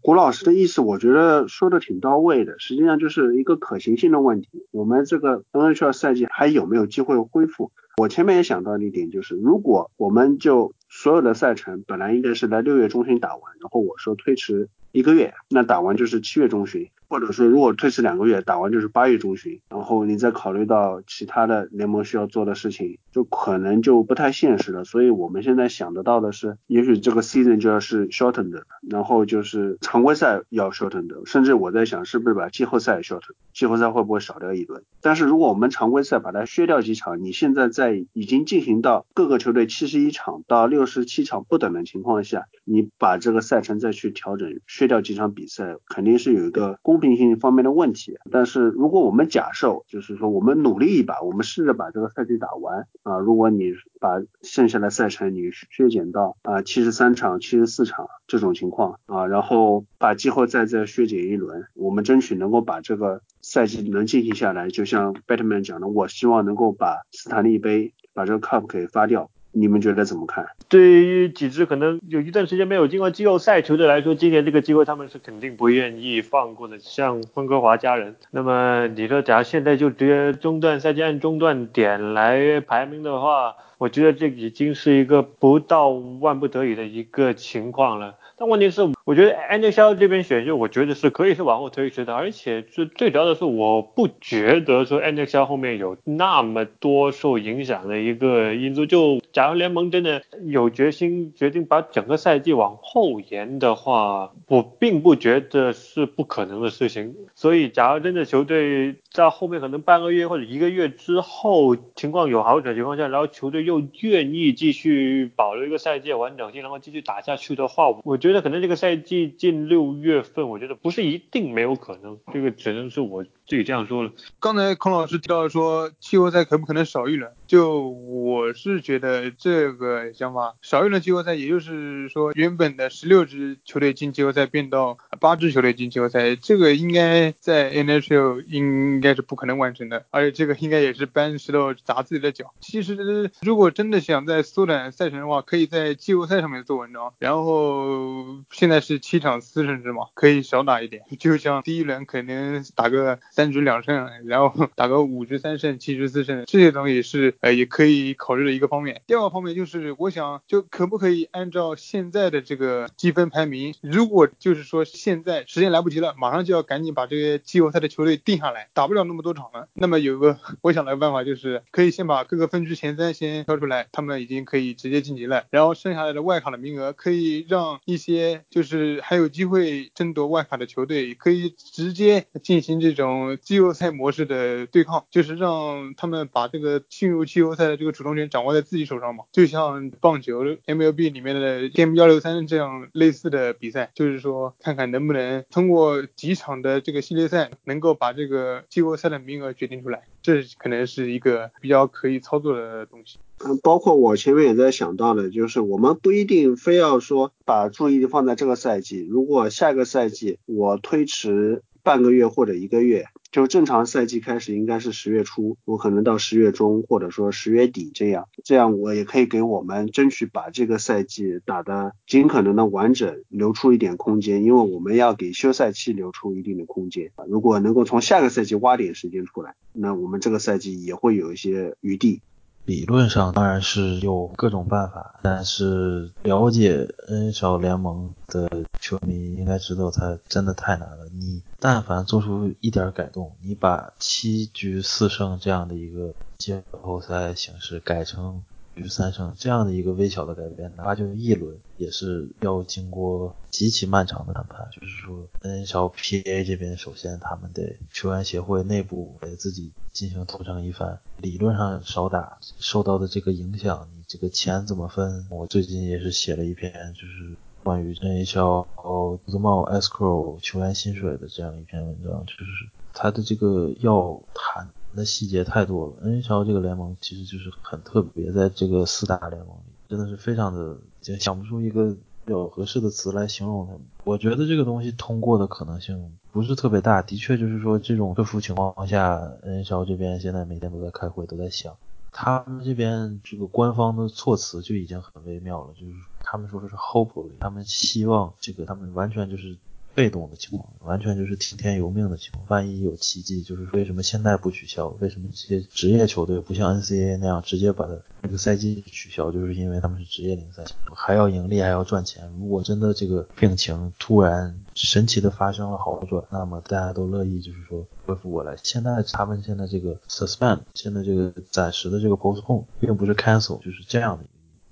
胡老师的意思，我觉得说的挺到位的。实际上就是一个可行性的问题。我们这个 NHL 赛季还有没有机会恢复？我前面也想到一点，就是如果我们就所有的赛程本来应该是在六月中旬打完，然后我说推迟。一个月，那打完就是七月中旬。或者说，如果推迟两个月，打完就是八月中旬，然后你再考虑到其他的联盟需要做的事情，就可能就不太现实了。所以我们现在想得到的是，也许这个 season 就要是 shortened，然后就是常规赛要 shortened，甚至我在想是不是把季后赛 shortened，季后赛会不会少掉一轮？但是如果我们常规赛把它削掉几场，你现在在已经进行到各个球队七十一场到六十七场不等的情况下，你把这个赛程再去调整，削掉几场比赛，肯定是有一个公。公平性方面的问题，但是如果我们假设，就是说我们努力一把，我们试着把这个赛季打完啊，如果你把剩下的赛程你削减到啊七十三场、七十四场这种情况啊，然后把季后赛再削减一轮，我们争取能够把这个赛季能进行下来。就像 Batman 讲的，我希望能够把斯坦利杯把这个 Cup 给发掉。你们觉得怎么看？对于几支可能有一段时间没有进过季后赛球队来说，今年这个机会他们是肯定不愿意放过的。像温哥华家人，那么你说假如现在就直接中断赛季按中断点来排名的话，我觉得这已经是一个不到万不得已的一个情况了。但问题是，我觉得 NHL 这边选秀，我觉得是可以是往后推迟的，而且最最主要的是，我不觉得说 NHL 后面有那么多受影响的一个因素。就假如联盟真的有决心决定把整个赛季往后延的话，我并不觉得是不可能的事情。所以，假如真的球队在后面可能半个月或者一个月之后情况有好转情况下，然后球队又愿意继续保留一个赛季完整性，然后继续打下去的话，我觉得可能这个赛季近六月份，我觉得不是一定没有可能，这个只能是我自己这样说了。刚才孔老师提到说季后赛可不可能少一轮，就我是觉得这个想法少一轮季后赛，也就是说原本的十六支球队进季后赛变到八支球队进季后赛，这个应该在 NHL 应该是不可能完成的，而且这个应该也是搬石头砸自己的脚。其实如果真的想在缩短赛程的话，可以在季后赛上面做文章，然后现在是七场四胜制嘛，可以少打一点，就像第一轮可能打个三局两胜，*laughs* 然后打个五局三胜、七局四胜，这些东西是呃也可以考虑的一个方面。第二个方面就是我想就可不可以按照现在的这个积分排名，如果就是说现在时间来不及了，马上就要赶紧把这些季后赛的球队定下来，打不了那么多场了，那么有个 *laughs* 我想的办法就是可以先把各个分区前三先挑出来，他们已经可以直接晋级了，然后剩下来的外卡的名额可以让一些就是还有机会争夺外卡的球队可以直接进行这种季后赛模式的对抗，就是让他们把这个进入季后赛的这个主动权掌握在自己手上嘛，就像棒球 MLB 里面的 Game 幺六三这样类似的比赛，就是说看看能不能通过几场的这个系列赛能够把这个季后赛的名额决定出来，这可能是一个比较可以操作的东西。嗯，包括我前面也在想到的，就是我们不一定非要说把注意力放在这个赛季，如果下个赛季我推迟半个月或者一个月，就正常赛季开始应该是十月初，我可能到十月中或者说十月底这样，这样我也可以给我们争取把这个赛季打得尽可能的完整，留出一点空间，因为我们要给休赛期留出一定的空间。如果能够从下个赛季挖点时间出来，那我们这个赛季也会有一些余地。理论上当然是有各种办法，但是了解 N 小联盟的球迷应该知道，它真的太难了。你但凡做出一点改动，你把七局四胜这样的一个季后赛形式改成于三胜这样的一个微小的改变，哪怕就一轮，也是要经过极其漫长的谈判。就是说，NHLPA 这边首先他们得球员协会内部得自己进行斗争一番，理论上少打受到的这个影响，你这个钱怎么分？我最近也是写了一篇，就是关于 NHL 自贸 escrow 球员薪水的这样一篇文章，就是他的这个要谈。那细节太多了，NHL 这个联盟其实就是很特别，在这个四大联盟里，真的是非常的，想不出一个比较合适的词来形容他们。我觉得这个东西通过的可能性不是特别大，的确就是说这种特殊情况下，NHL 这边现在每天都在开会，都在想，他们这边这个官方的措辞就已经很微妙了，就是他们说的是 hopefully，他们希望这个他们完全就是。被动的情况，完全就是听天由命的情况。万一有奇迹，就是为什么现在不取消？为什么这些职业球队不像 NCAA 那样直接把它这个赛季取消？就是因为他们是职业联赛，还要盈利，还要赚钱。如果真的这个病情突然神奇的发生了好转，那么大家都乐意就是说恢复过来。现在他们现在这个 suspend，现在这个暂时的这个 postpone，并不是 cancel，就是这样的。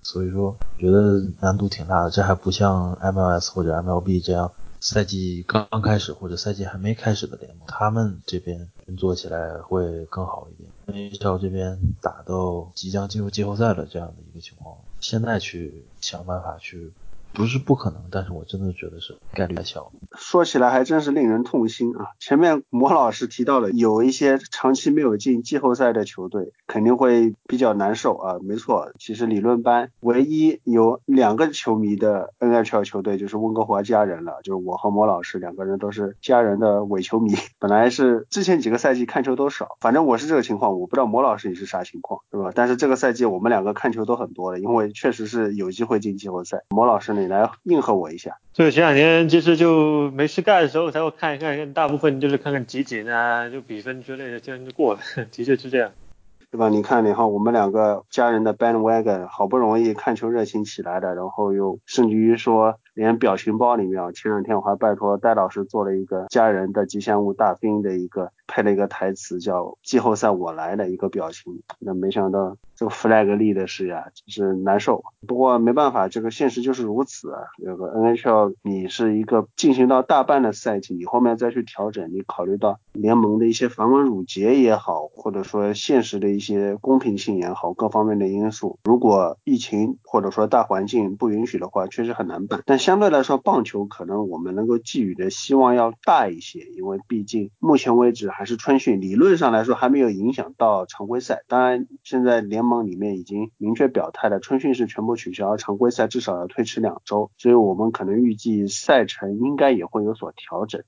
所以说，觉得难度挺大的。这还不像 MLS 或者 MLB 这样。赛季刚刚开始或者赛季还没开始的联盟，他们这边运作起来会更好一点。NHL 这边打到即将进入季后赛的这样的一个情况，现在去想办法去。不是不可能，但是我真的觉得是概率太小。说起来还真是令人痛心啊！前面魔老师提到了有一些长期没有进季后赛的球队肯定会比较难受啊。没错，其实理论班唯一有两个球迷的 NHL 球队就是温哥华家人了，就是我和魔老师两个人都是家人的伪球迷。*laughs* 本来是之前几个赛季看球都少，反正我是这个情况，我不知道魔老师你是啥情况，对吧？但是这个赛季我们两个看球都很多了，因为确实是有机会进季后赛。魔老师呢你。来应和我一下。就前两天其实就没事干的时候才会看一看，大部分就是看看集锦啊，就比分之类的，这样就过了。*laughs* 的确是这样。对吧？你看，然后我们两个家人的 bandwagon 好不容易看球热情起来的，然后又甚至于说连表情包里面啊，前两天我还拜托戴老师做了一个家人的吉祥物大兵的一个配了一个台词叫季后赛我来的一个表情，那没想到这个 flag 立的是呀，就是难受。不过没办法，这个现实就是如此啊。这个 NHL 你是一个进行到大半的赛季，你后面再去调整，你考虑到联盟的一些繁文缛节也好，或者说现实的一些公平性也好，各方面的因素，如果疫情或者说大环境不允许的话，确实很难办。但相对来说，棒球可能我们能够寄予的希望要大一些，因为毕竟目前为止还是春训，理论上来说还没有影响到常规赛。当然，现在联盟里面已经明确表态了，春训是全部取消，常规赛至少要推迟两周，所以我们可能预计赛程应该也会有所调整。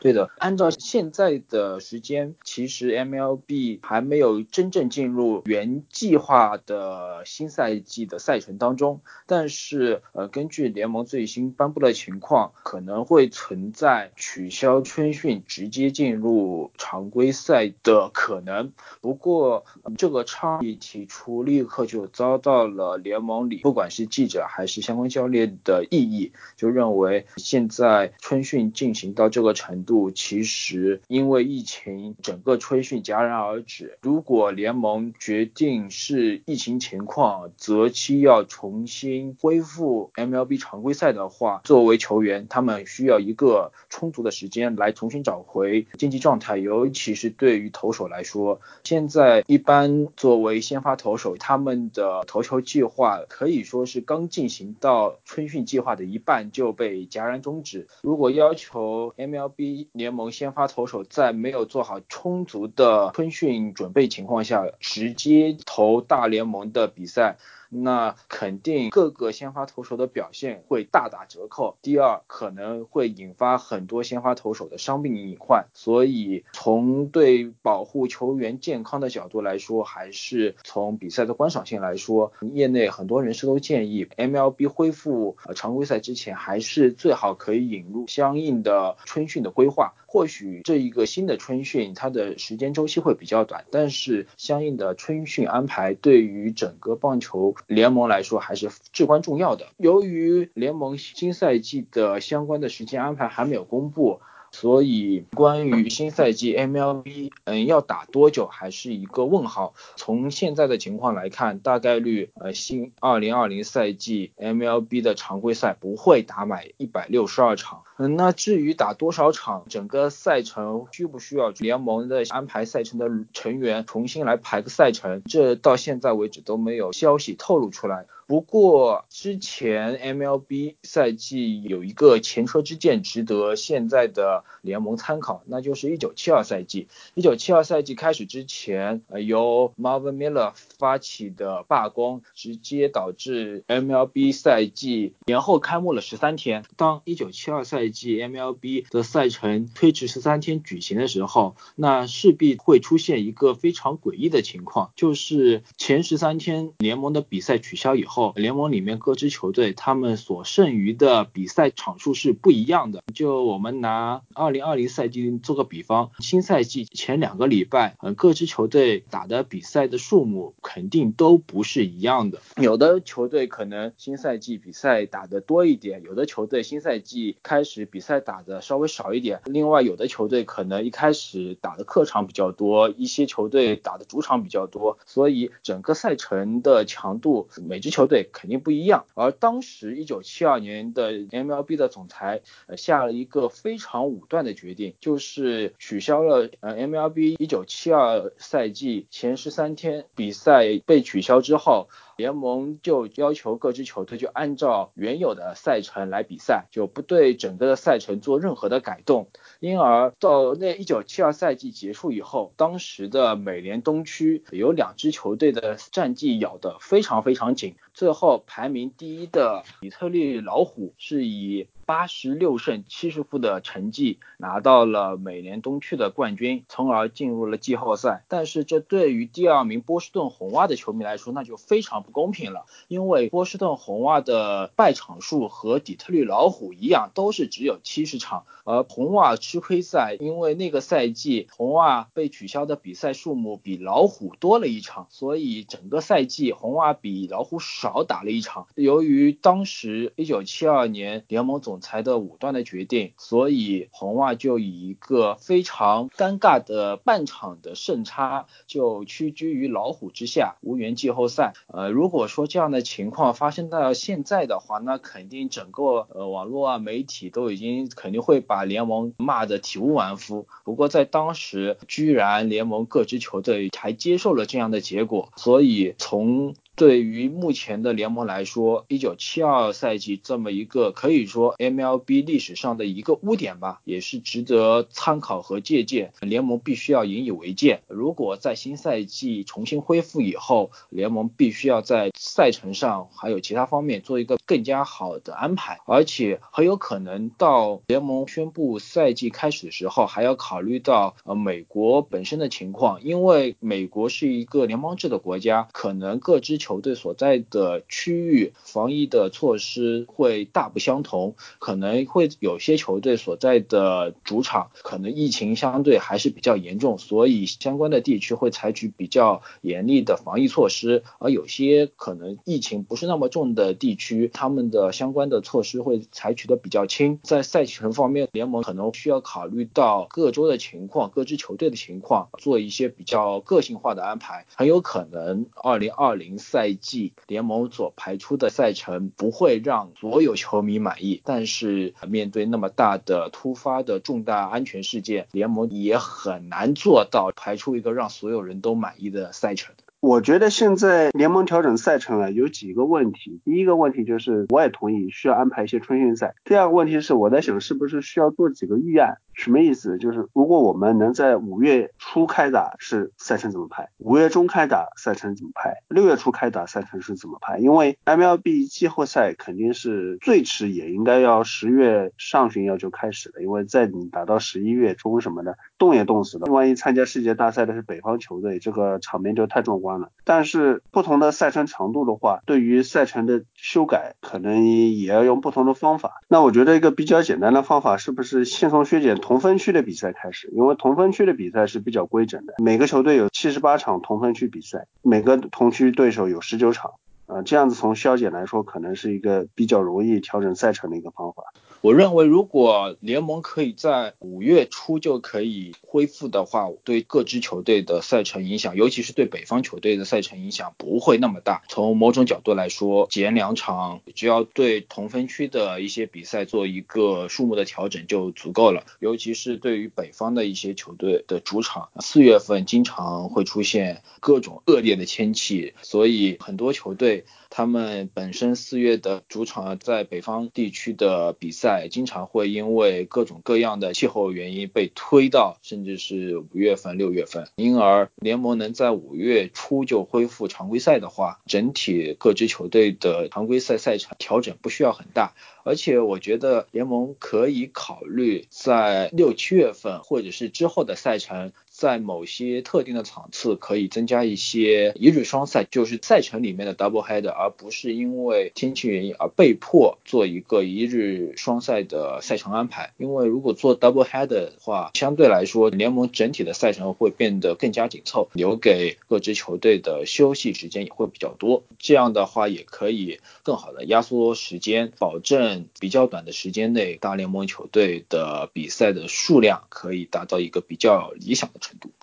对的，按照现在的时间，其实 MLB 还没有真正进入原计划的新赛季的赛程当中。但是，呃，根据联盟最新颁布的情况，可能会存在取消春训，直接进入常规赛的可能。不过，这个倡议提出，立刻就遭到了联盟里不管是记者还是相关教练的异议，就认为现在春训进行到这个程度。其实因为疫情，整个春训戛然而止。如果联盟决定是疫情情况择期要重新恢复 MLB 常规赛的话，作为球员，他们需要一个充足的时间来重新找回竞技状态。尤其是对于投手来说，现在一般作为先发投手，他们的投球计划可以说是刚进行到春训计划的一半就被戛然终止。如果要求 MLB 联盟先发投手在没有做好充足的春训准备情况下，直接投大联盟的比赛。那肯定各个先发投手的表现会大打折扣。第二，可能会引发很多先发投手的伤病隐患。所以，从对保护球员健康的角度来说，还是从比赛的观赏性来说，业内很多人士都建议，MLB 恢复常规赛之前，还是最好可以引入相应的春训的规划。或许这一个新的春训，它的时间周期会比较短，但是相应的春训安排对于整个棒球。联盟来说还是至关重要的。由于联盟新赛季的相关的时间安排还没有公布，所以关于新赛季 MLB 嗯要打多久还是一个问号。从现在的情况来看，大概率呃新2020赛季 MLB 的常规赛不会打满一百六十二场。嗯，那至于打多少场，整个赛程需不需要联盟的安排赛程的成员重新来排个赛程，这到现在为止都没有消息透露出来。不过之前 MLB 赛季有一个前车之鉴值得现在的联盟参考，那就是1972赛季。1972赛季开始之前，呃，由 Marvin Miller 发起的罢工，直接导致 MLB 赛季延后开幕了十三天。当1972赛季 MLB 的赛程推迟十三天举行的时候，那势必会出现一个非常诡异的情况，就是前十三天联盟的比赛取消以后。联盟里面各支球队他们所剩余的比赛场数是不一样的。就我们拿二零二零赛季做个比方，新赛季前两个礼拜，嗯，各支球队打的比赛的数目肯定都不是一样的。有的球队可能新赛季比赛打的多一点，有的球队新赛季开始比赛打的稍微少一点。另外，有的球队可能一开始打的客场比较多，一些球队打的主场比较多，所以整个赛程的强度，每支球队肯定不一样，而当时一九七二年的 MLB 的总裁下了一个非常武断的决定，就是取消了呃 MLB 一九七二赛季前十三天比赛被取消之后。联盟就要求各支球队就按照原有的赛程来比赛，就不对整个的赛程做任何的改动。因而到那一九七二赛季结束以后，当时的美联东区有两支球队的战绩咬得非常非常紧，最后排名第一的底特律老虎是以八十六胜七十负的成绩，拿到了美联东区的冠军，从而进入了季后赛。但是这对于第二名波士顿红袜的球迷来说，那就非常不公平了，因为波士顿红袜的败场数和底特律老虎一样，都是只有七十场，而红袜吃亏在因为那个赛季红袜被取消的比赛数目比老虎多了一场，所以整个赛季红袜比老虎少打了一场。由于当时一九七二年联盟总裁的武断的决定，所以红袜就以一个非常尴尬的半场的胜差就屈居于老虎之下，无缘季后赛。呃，如果说这样的情况发生到现在的话，那肯定整个呃网络啊媒体都已经肯定会把联盟骂得体无完肤。不过在当时，居然联盟各支球队还接受了这样的结果，所以从对于目前的联盟来说，一九七二赛季这么一个可以说 MLB 历史上的一个污点吧，也是值得参考和借鉴。联盟必须要引以为戒。如果在新赛季重新恢复以后，联盟必须要在赛程上还有其他方面做一个更加好的安排，而且很有可能到联盟宣布赛季开始的时候，还要考虑到呃美国本身的情况，因为美国是一个联邦制的国家，可能各支球球队所在的区域防疫的措施会大不相同，可能会有些球队所在的主场可能疫情相对还是比较严重，所以相关的地区会采取比较严厉的防疫措施，而有些可能疫情不是那么重的地区，他们的相关的措施会采取的比较轻。在赛程方面，联盟可能需要考虑到各州的情况、各支球队的情况，做一些比较个性化的安排，很有可能二零二零赛。赛季联盟所排出的赛程不会让所有球迷满意，但是面对那么大的突发的重大安全事件，联盟也很难做到排出一个让所有人都满意的赛程。我觉得现在联盟调整赛程啊，有几个问题。第一个问题就是，我也同意需要安排一些春训赛。第二个问题是，我在想是不是需要做几个预案？什么意思？就是如果我们能在五月初开打，是赛程怎么排？五月中开打赛程怎么排？六月初开打赛程是怎么排？因为 MLB 季后赛肯定是最迟也应该要十月上旬要就开始了，因为在你打到十一月中什么的，冻也冻死了。万一参加世界大赛的是北方球队，这个场面就太壮观了。但是不同的赛程长度的话，对于赛程的修改可能也要用不同的方法。那我觉得一个比较简单的方法，是不是先从削减同分区的比赛开始？因为同分区的比赛是比较规整的，每个球队有七十八场同分区比赛，每个同区对手有十九场。呃，这样子从消减来说，可能是一个比较容易调整赛程的一个方法。我认为，如果联盟可以在五月初就可以恢复的话，对各支球队的赛程影响，尤其是对北方球队的赛程影响不会那么大。从某种角度来说，减两场，只要对同分区的一些比赛做一个数目的调整就足够了。尤其是对于北方的一些球队的主场，四月份经常会出现各种恶劣的天气，所以很多球队。他们本身四月的主场在北方地区的比赛，经常会因为各种各样的气候原因被推到甚至是五月份、六月份。因而联盟能在五月初就恢复常规赛的话，整体各支球队的常规赛赛程调整不需要很大。而且我觉得联盟可以考虑在六七月份或者是之后的赛程。在某些特定的场次可以增加一些一日双赛，就是赛程里面的 double header，而不是因为天气原因而被迫做一个一日双赛的赛程安排。因为如果做 double header 的话，相对来说联盟整体的赛程会变得更加紧凑，留给各支球队的休息时间也会比较多。这样的话也可以更好的压缩时间，保证比较短的时间内大联盟球队的比赛的数量可以达到一个比较理想的。to do.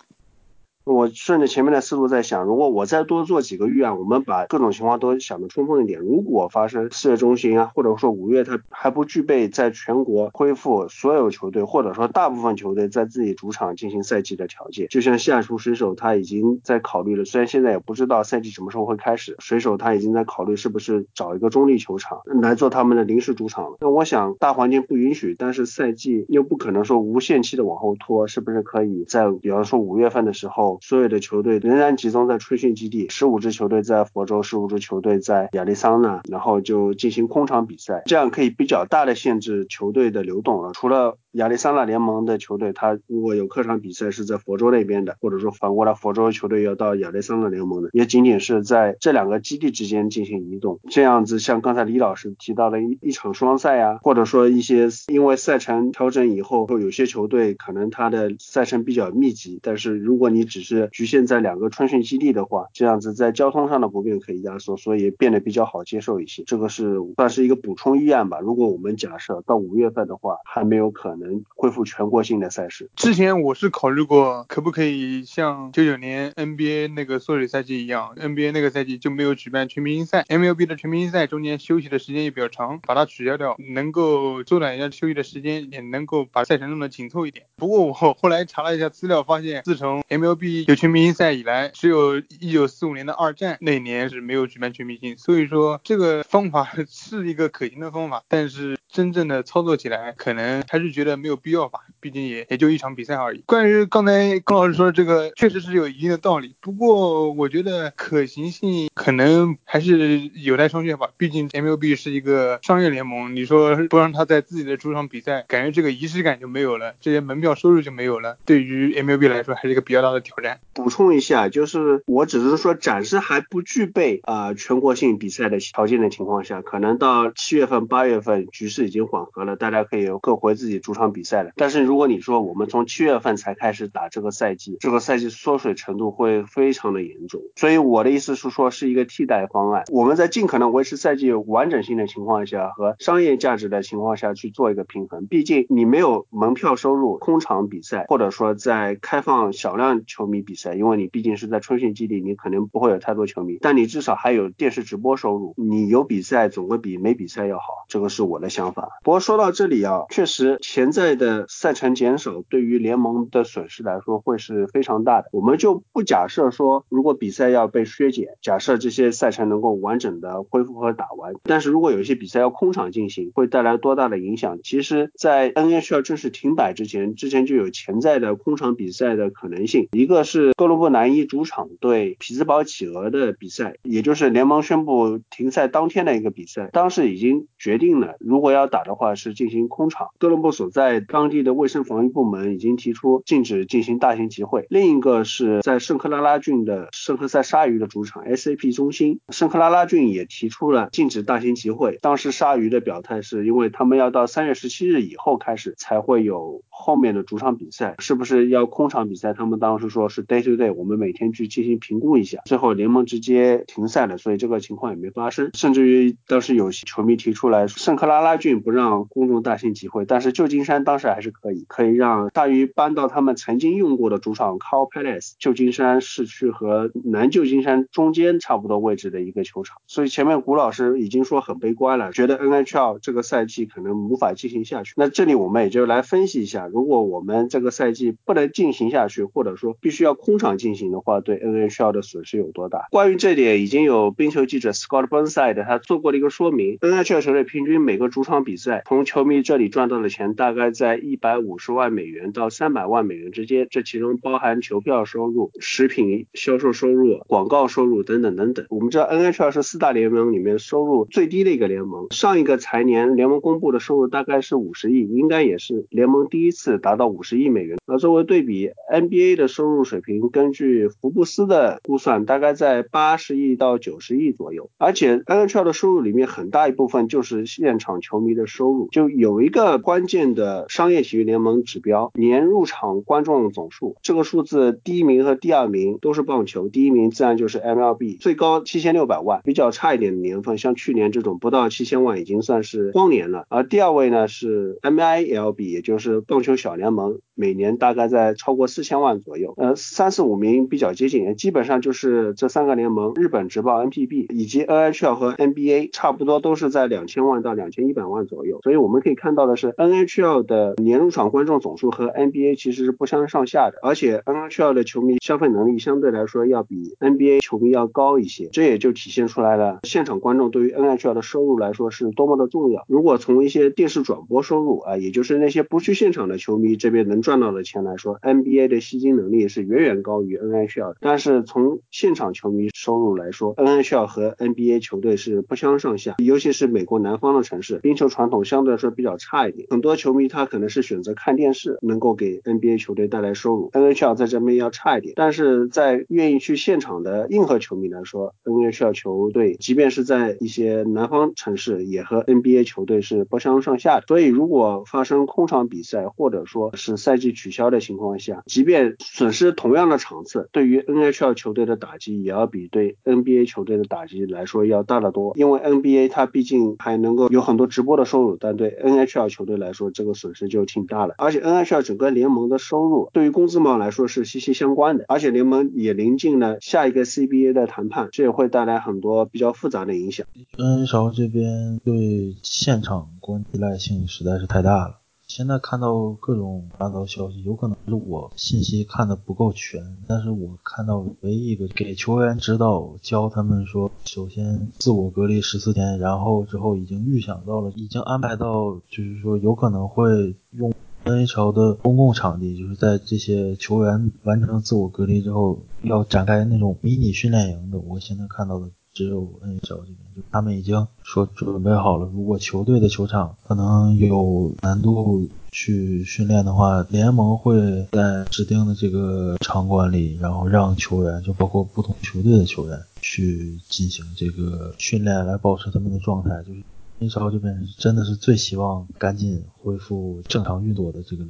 我顺着前面的思路在想，如果我再多做几个预案，我们把各种情况都想得充分一点。如果发生四月中旬啊，或者说五月，它还不具备在全国恢复所有球队，或者说大部分球队在自己主场进行赛季的条件，就像下属水手他已经在考虑了，虽然现在也不知道赛季什么时候会开始，水手他已经在考虑是不是找一个中立球场来做他们的临时主场了。那我想大环境不允许，但是赛季又不可能说无限期的往后拖，是不是可以在比方说五月份的时候？所有的球队仍然集中在春训基地，十五支球队在佛州，十五支球队在亚利桑那，然后就进行空场比赛，这样可以比较大的限制球队的流动了。除了亚利桑那联盟的球队，他如果有客场比赛是在佛州那边的，或者说反过来佛州球队要到亚利桑那联盟的，也仅仅是在这两个基地之间进行移动。这样子，像刚才李老师提到的一一场双赛呀，或者说一些因为赛程调整以后，有些球队可能他的赛程比较密集，但是如果你只是局限在两个春训基地的话，这样子在交通上的不便可以压缩，所以变得比较好接受一些。这个是算是一个补充议案吧。如果我们假设到五月份的话，还没有可能。能恢复全国性的赛事。之前我是考虑过，可不可以像九九年 NBA 那个缩水赛季一样，NBA 那个赛季就没有举办全明星赛，MLB 的全明星赛中间休息的时间也比较长，把它取消掉，能够缩短一下休息的时间，也能够把赛程弄得紧凑一点。不过我后来查了一下资料，发现自从 MLB 有全明星赛以来，只有一九四五年的二战那年是没有举办全明星，所以说这个方法 *laughs* 是一个可行的方法，但是真正的操作起来，可能还是觉得。没有必要吧，毕竟也也就一场比赛而已。关于刚才龚老师说的这个，确实是有一定的道理。不过我觉得可行性可能还是有待商榷吧。毕竟 MLB 是一个商业联盟，你说不让他在自己的主场比赛，感觉这个仪式感就没有了，这些门票收入就没有了。对于 MLB 来说，还是一个比较大的挑战。补充一下，就是我只是说，暂时还不具备啊全国性比赛的条件的情况下，可能到七月份、八月份局势已经缓和了，大家可以各回自己主场。比赛了，但是如果你说我们从七月份才开始打这个赛季，这个赛季缩水程度会非常的严重。所以我的意思是说，是一个替代方案。我们在尽可能维持赛季完整性的情况下和商业价值的情况下去做一个平衡。毕竟你没有门票收入，空场比赛，或者说在开放小量球迷比赛，因为你毕竟是在春训基地，你可能不会有太多球迷，但你至少还有电视直播收入。你有比赛总会比没比赛要好，这个是我的想法。不过说到这里啊，确实潜。在的赛程减少，对于联盟的损失来说会是非常大的。我们就不假设说，如果比赛要被削减，假设这些赛程能够完整的恢复和打完，但是如果有一些比赛要空场进行，会带来多大的影响？其实，在 NHL 正式停摆之前，之前就有潜在的空场比赛的可能性。一个是哥伦布南一主场对匹兹堡企鹅的比赛，也就是联盟宣布停赛当天的一个比赛，当时已经决定了，如果要打的话是进行空场。哥伦布所在。当地的卫生防疫部门已经提出禁止进行大型集会。另一个是在圣克拉拉郡的圣克塞鲨鱼的主场 SAP 中心，圣克拉拉郡也提出了禁止大型集会。当时鲨鱼的表态是因为他们要到三月十七日以后开始才会有后面的主场比赛，是不是要空场比赛？他们当时说是 day to day，我们每天去进行评估一下。最后联盟直接停赛了，所以这个情况也没发生。甚至于当时有些球迷提出来，圣克拉拉郡不让公众大型集会，但是旧金山。当时还是可以，可以让大鱼搬到他们曾经用过的主场 Cow Palace 旧金山市区和南旧金山中间差不多位置的一个球场。所以前面古老师已经说很悲观了，觉得 NHL 这个赛季可能无法进行下去。那这里我们也就来分析一下，如果我们这个赛季不能进行下去，或者说必须要空场进行的话，对 NHL 的损失有多大？关于这点，已经有冰球记者 Scott Burnside 他做过了一个说明，NHL 球队平均每个主场比赛从球迷这里赚到的钱大概。在一百五十万美元到三百万美元之间，这其中包含球票收入、食品销售收入、广告收入等等等等。我们知道 NHL 是四大联盟里面收入最低的一个联盟，上一个财年联盟公布的收入大概是五十亿，应该也是联盟第一次达到五十亿美元。那作为对比，NBA 的收入水平根据福布斯的估算，大概在八十亿到九十亿左右。而且 NHL 的收入里面很大一部分就是现场球迷的收入，就有一个关键的。商业体育联盟指标年入场观众总数，这个数字第一名和第二名都是棒球，第一名自然就是 MLB，最高七千六百万，比较差一点的年份，像去年这种不到七千万已经算是荒年了。而第二位呢是 MILB，也就是棒球小联盟。每年大概在超过四千万左右，呃，三四五名比较接近，基本上就是这三个联盟，日本职棒 NPB 以及 NHL 和 NBA 差不多都是在两千万到两千一百万左右。所以我们可以看到的是，NHL 的年入场观众总数和 NBA 其实是不相上下的，而且 NHL 的球迷消费能力相对来说要比 NBA 球迷要高一些，这也就体现出来了现场观众对于 NHL 的收入来说是多么的重要。如果从一些电视转播收入啊，也就是那些不去现场的球迷这边能。赚到的钱来说，NBA 的吸金能力是远远高于 NHL 的。但是从现场球迷收入来说，NHL 和 NBA 球队是不相上下，尤其是美国南方的城市，冰球传统相对来说比较差一点，很多球迷他可能是选择看电视，能够给 NBA 球队带来收入，NHL 在这边要差一点。但是在愿意去现场的硬核球迷来说，NHL 球队即便是在一些南方城市，也和 NBA 球队是不相上下的。所以如果发生空场比赛，或者说是赛赛季取消的情况下，即便损失同样的场次，对于 NHL 球队的打击也要比对 NBA 球队的打击来说要大得多。因为 NBA 它毕竟还能够有很多直播的收入，但对 NHL 球队来说，这个损失就挺大的。而且 NHL 整个联盟的收入对于工资帽来说是息息相关的，而且联盟也临近了下一个 CBA 的谈判，这也会带来很多比较复杂的影响。NHL 这边对现场观依赖性实在是太大了。现在看到各种发到消息，有可能是我信息看的不够全，但是我看到唯一一个给球员指导教他们说，首先自我隔离十四天，然后之后已经预想到了，已经安排到，就是说有可能会用 NHL 的公共场地，就是在这些球员完成自我隔离之后，要展开那种迷你训练营的。我现在看到的。只有 NHL 这边，就他们已经说准备好了。如果球队的球场可能有难度去训练的话，联盟会在指定的这个场馆里，然后让球员，就包括不同球队的球员去进行这个训练，来保持他们的状态。就是 NHL 这边真的是最希望赶紧恢复正常运作的这个。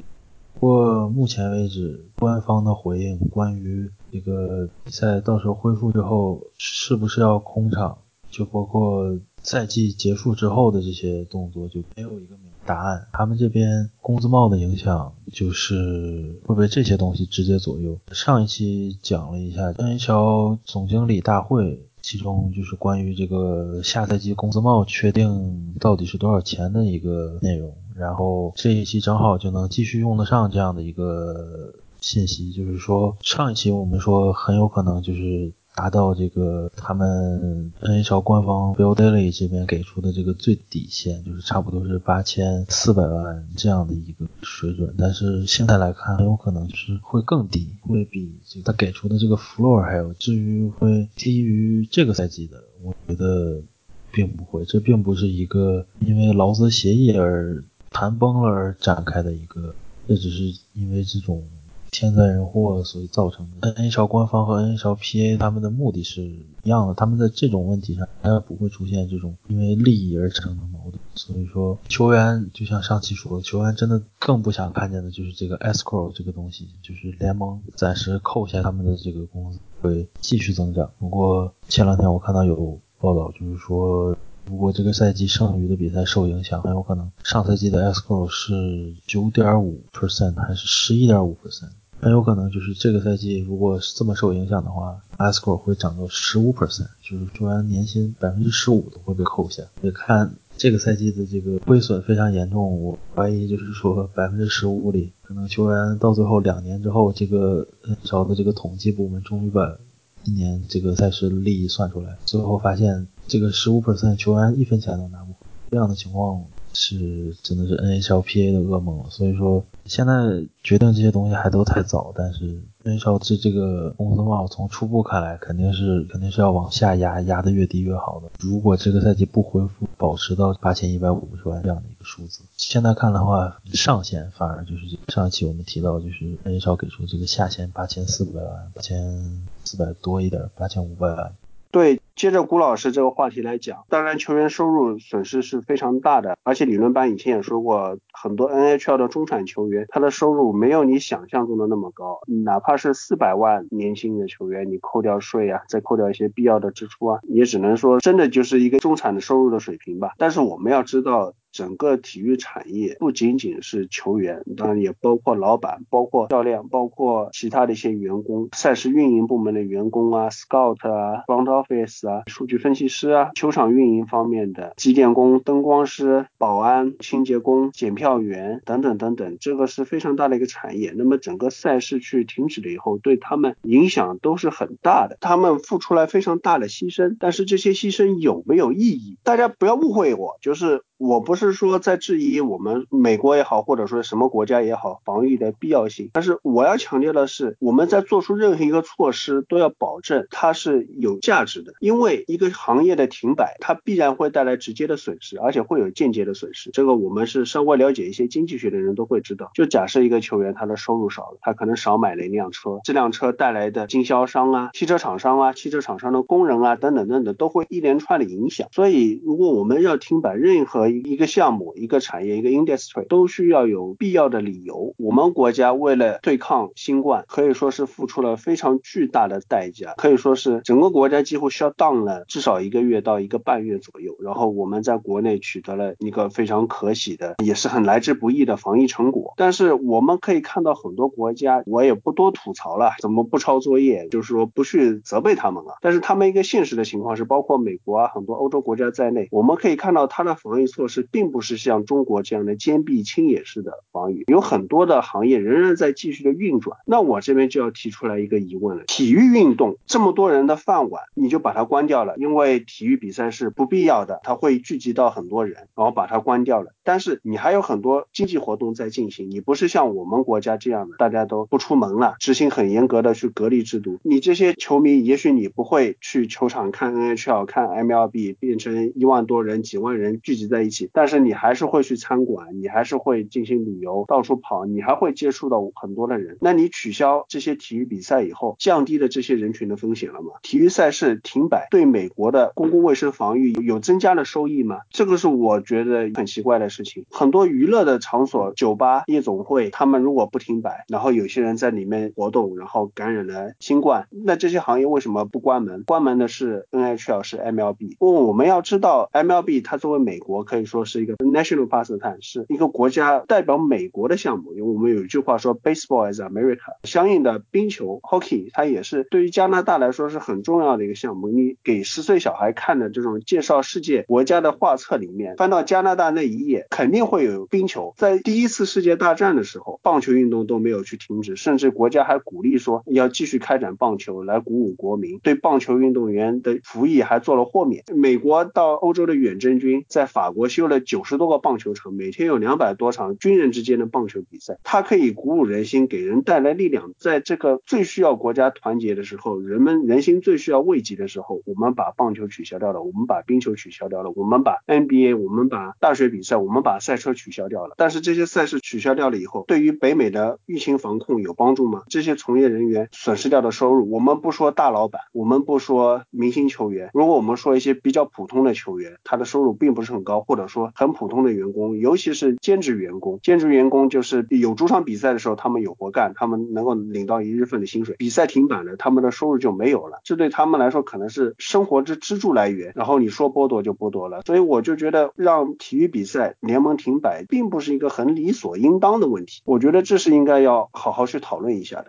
不过目前为止，官方的回应关于这个比赛到时候恢复之后是不是要空场，就包括赛季结束之后的这些动作，就没有一个明答案。他们这边工资帽的影响就是会被这些东西直接左右。上一期讲了一下 NHL 总经理大会，其中就是关于这个下赛季工资帽确定到底是多少钱的一个内容。然后这一期正好就能继续用得上这样的一个信息，就是说上一期我们说很有可能就是达到这个他们 NHL 官方 Bill Daily 这边给出的这个最底线，就是差不多是八千四百万这样的一个水准。但是现在来看，很有可能是会更低，会比他给出的这个 floor 还有。至于会低于这个赛季的，我觉得并不会。这并不是一个因为劳资协议而。谈崩了而展开的一个，这只是因为这种天灾人祸所以造成的。NHL 官方和 NHL PA 他们的目的是一样的，他们在这种问题上，应该不会出现这种因为利益而产生的矛盾。所以说，球员就像上期说的，球员真的更不想看见的就是这个 escrow 这个东西，就是联盟暂时扣下他们的这个工资会继续增长。不过前两天我看到有报道，就是说。如果这个赛季剩余的比赛受影响，很有可能上赛季的 escrow 是九点五 percent 还是十一点五 percent，很有可能就是这个赛季如果这么受影响的话，ESCO 会涨到十五 percent，就是球员年薪百分之十五都会被扣下。也看这个赛季的这个亏损非常严重，我怀疑就是说百分之十五里，可能球员到最后两年之后，这个找的这个统计部门终于把一年这个赛事利益算出来，最后发现。这个十五 percent 球员一分钱都拿不回，这样的情况是真的是 NHLPA 的噩梦了。所以说现在决定这些东西还都太早，但是 NHL 这这个工资帽从初步看来肯定是肯定是要往下压，压的越低越好的。如果这个赛季不恢复，保持到八千一百五十万这样的一个数字，现在看的话，上限反而就是上一期我们提到就是 NHL 给出这个下限八千四百万，八千四百多一点，八千五百万。对，接着谷老师这个话题来讲，当然球员收入损失是非常大的，而且理论班以前也说过，很多 NHL 的中产球员，他的收入没有你想象中的那么高，哪怕是四百万年薪的球员，你扣掉税啊，再扣掉一些必要的支出啊，也只能说真的就是一个中产的收入的水平吧。但是我们要知道。整个体育产业不仅仅是球员，当然也包括老板、包括教练、包括其他的一些员工、赛事运营部门的员工啊、scout 啊、front office 啊、数据分析师啊、球场运营方面的机电工、灯光师、保安、清洁工、检票员等等等等，这个是非常大的一个产业。那么整个赛事去停止了以后，对他们影响都是很大的，他们付出来非常大的牺牲，但是这些牺牲有没有意义？大家不要误会我，就是我不是是说在质疑我们美国也好，或者说什么国家也好防御的必要性，但是我要强调的是，我们在做出任何一个措施都要保证它是有价值的，因为一个行业的停摆，它必然会带来直接的损失，而且会有间接的损失。这个我们是稍微了解一些经济学的人都会知道。就假设一个球员他的收入少了，他可能少买了一辆车，这辆车带来的经销商啊、汽车厂商啊、汽车厂商的工人啊等等等等，都会一连串的影响。所以，如果我们要停摆任何一个项目、一个产业、一个 industry，都需要有必要的理由。我们国家为了对抗新冠，可以说是付出了非常巨大的代价，可以说是整个国家几乎 shut down 了至少一个月到一个半月左右。然后我们在国内取得了一个非常可喜的，也是很来之不易的防疫成果。但是我们可以看到很多国家，我也不多吐槽了，怎么不抄作业，就是说不去责备他们了。但是他们一个现实的情况是，包括美国啊，很多欧洲国家在内，我们可以看到它的防疫措施并并不是像中国这样的坚壁清野式的防御，有很多的行业仍然在继续的运转。那我这边就要提出来一个疑问了：体育运动这么多人的饭碗，你就把它关掉了？因为体育比赛是不必要的，它会聚集到很多人，然后把它关掉了。但是你还有很多经济活动在进行，你不是像我们国家这样的，大家都不出门了，执行很严格的去隔离制度。你这些球迷，也许你不会去球场看 NHL、看 MLB，变成一万多人、几万人聚集在一起，但但是你还是会去餐馆，你还是会进行旅游，到处跑，你还会接触到很多的人。那你取消这些体育比赛以后，降低了这些人群的风险了吗？体育赛事停摆对美国的公共卫生防御有增加了收益吗？这个是我觉得很奇怪的事情。很多娱乐的场所、酒吧、夜总会，他们如果不停摆，然后有些人在里面活动，然后感染了新冠，那这些行业为什么不关门？关门的是 NHL，是 MLB。不过我们要知道，MLB 它作为美国可以说是是一个 national pastime，是一个国家代表美国的项目。因为我们有一句话说，baseball is America。相应的冰球 hockey 它也是对于加拿大来说是很重要的一个项目。你给十岁小孩看的这种介绍世界国家的画册里面，翻到加拿大那一页，肯定会有冰球。在第一次世界大战的时候，棒球运动都没有去停止，甚至国家还鼓励说要继续开展棒球，来鼓舞国民。对棒球运动员的服役还做了豁免。美国到欧洲的远征军在法国修了九十多个棒球场，每天有两百多场军人之间的棒球比赛。它可以鼓舞人心，给人带来力量。在这个最需要国家团结的时候，人们人心最需要慰藉的时候，我们把棒球取消掉了，我们把冰球取消掉了，我们把 NBA，我们把大学比赛，我们把赛车取消掉了。但是这些赛事取消掉了以后，对于北美的疫情防控有帮助吗？这些从业人员损失掉的收入，我们不说大老板，我们不说明星球员，如果我们说一些比较普通的球员，他的收入并不是很高，或者说很普通的员工，尤其是兼职员工，兼职员工就是有主场比赛的时候，他们有活干，他们能够领到一日份的薪水，比赛停摆了，他们的收入就没有了，这对他们来说可能是生活之支柱来源。然后你说剥夺就剥夺了，所以我就觉得让体育比赛联盟停摆，并不是一个很理所应当的问题，我觉得这是应该要好好去讨论一下的。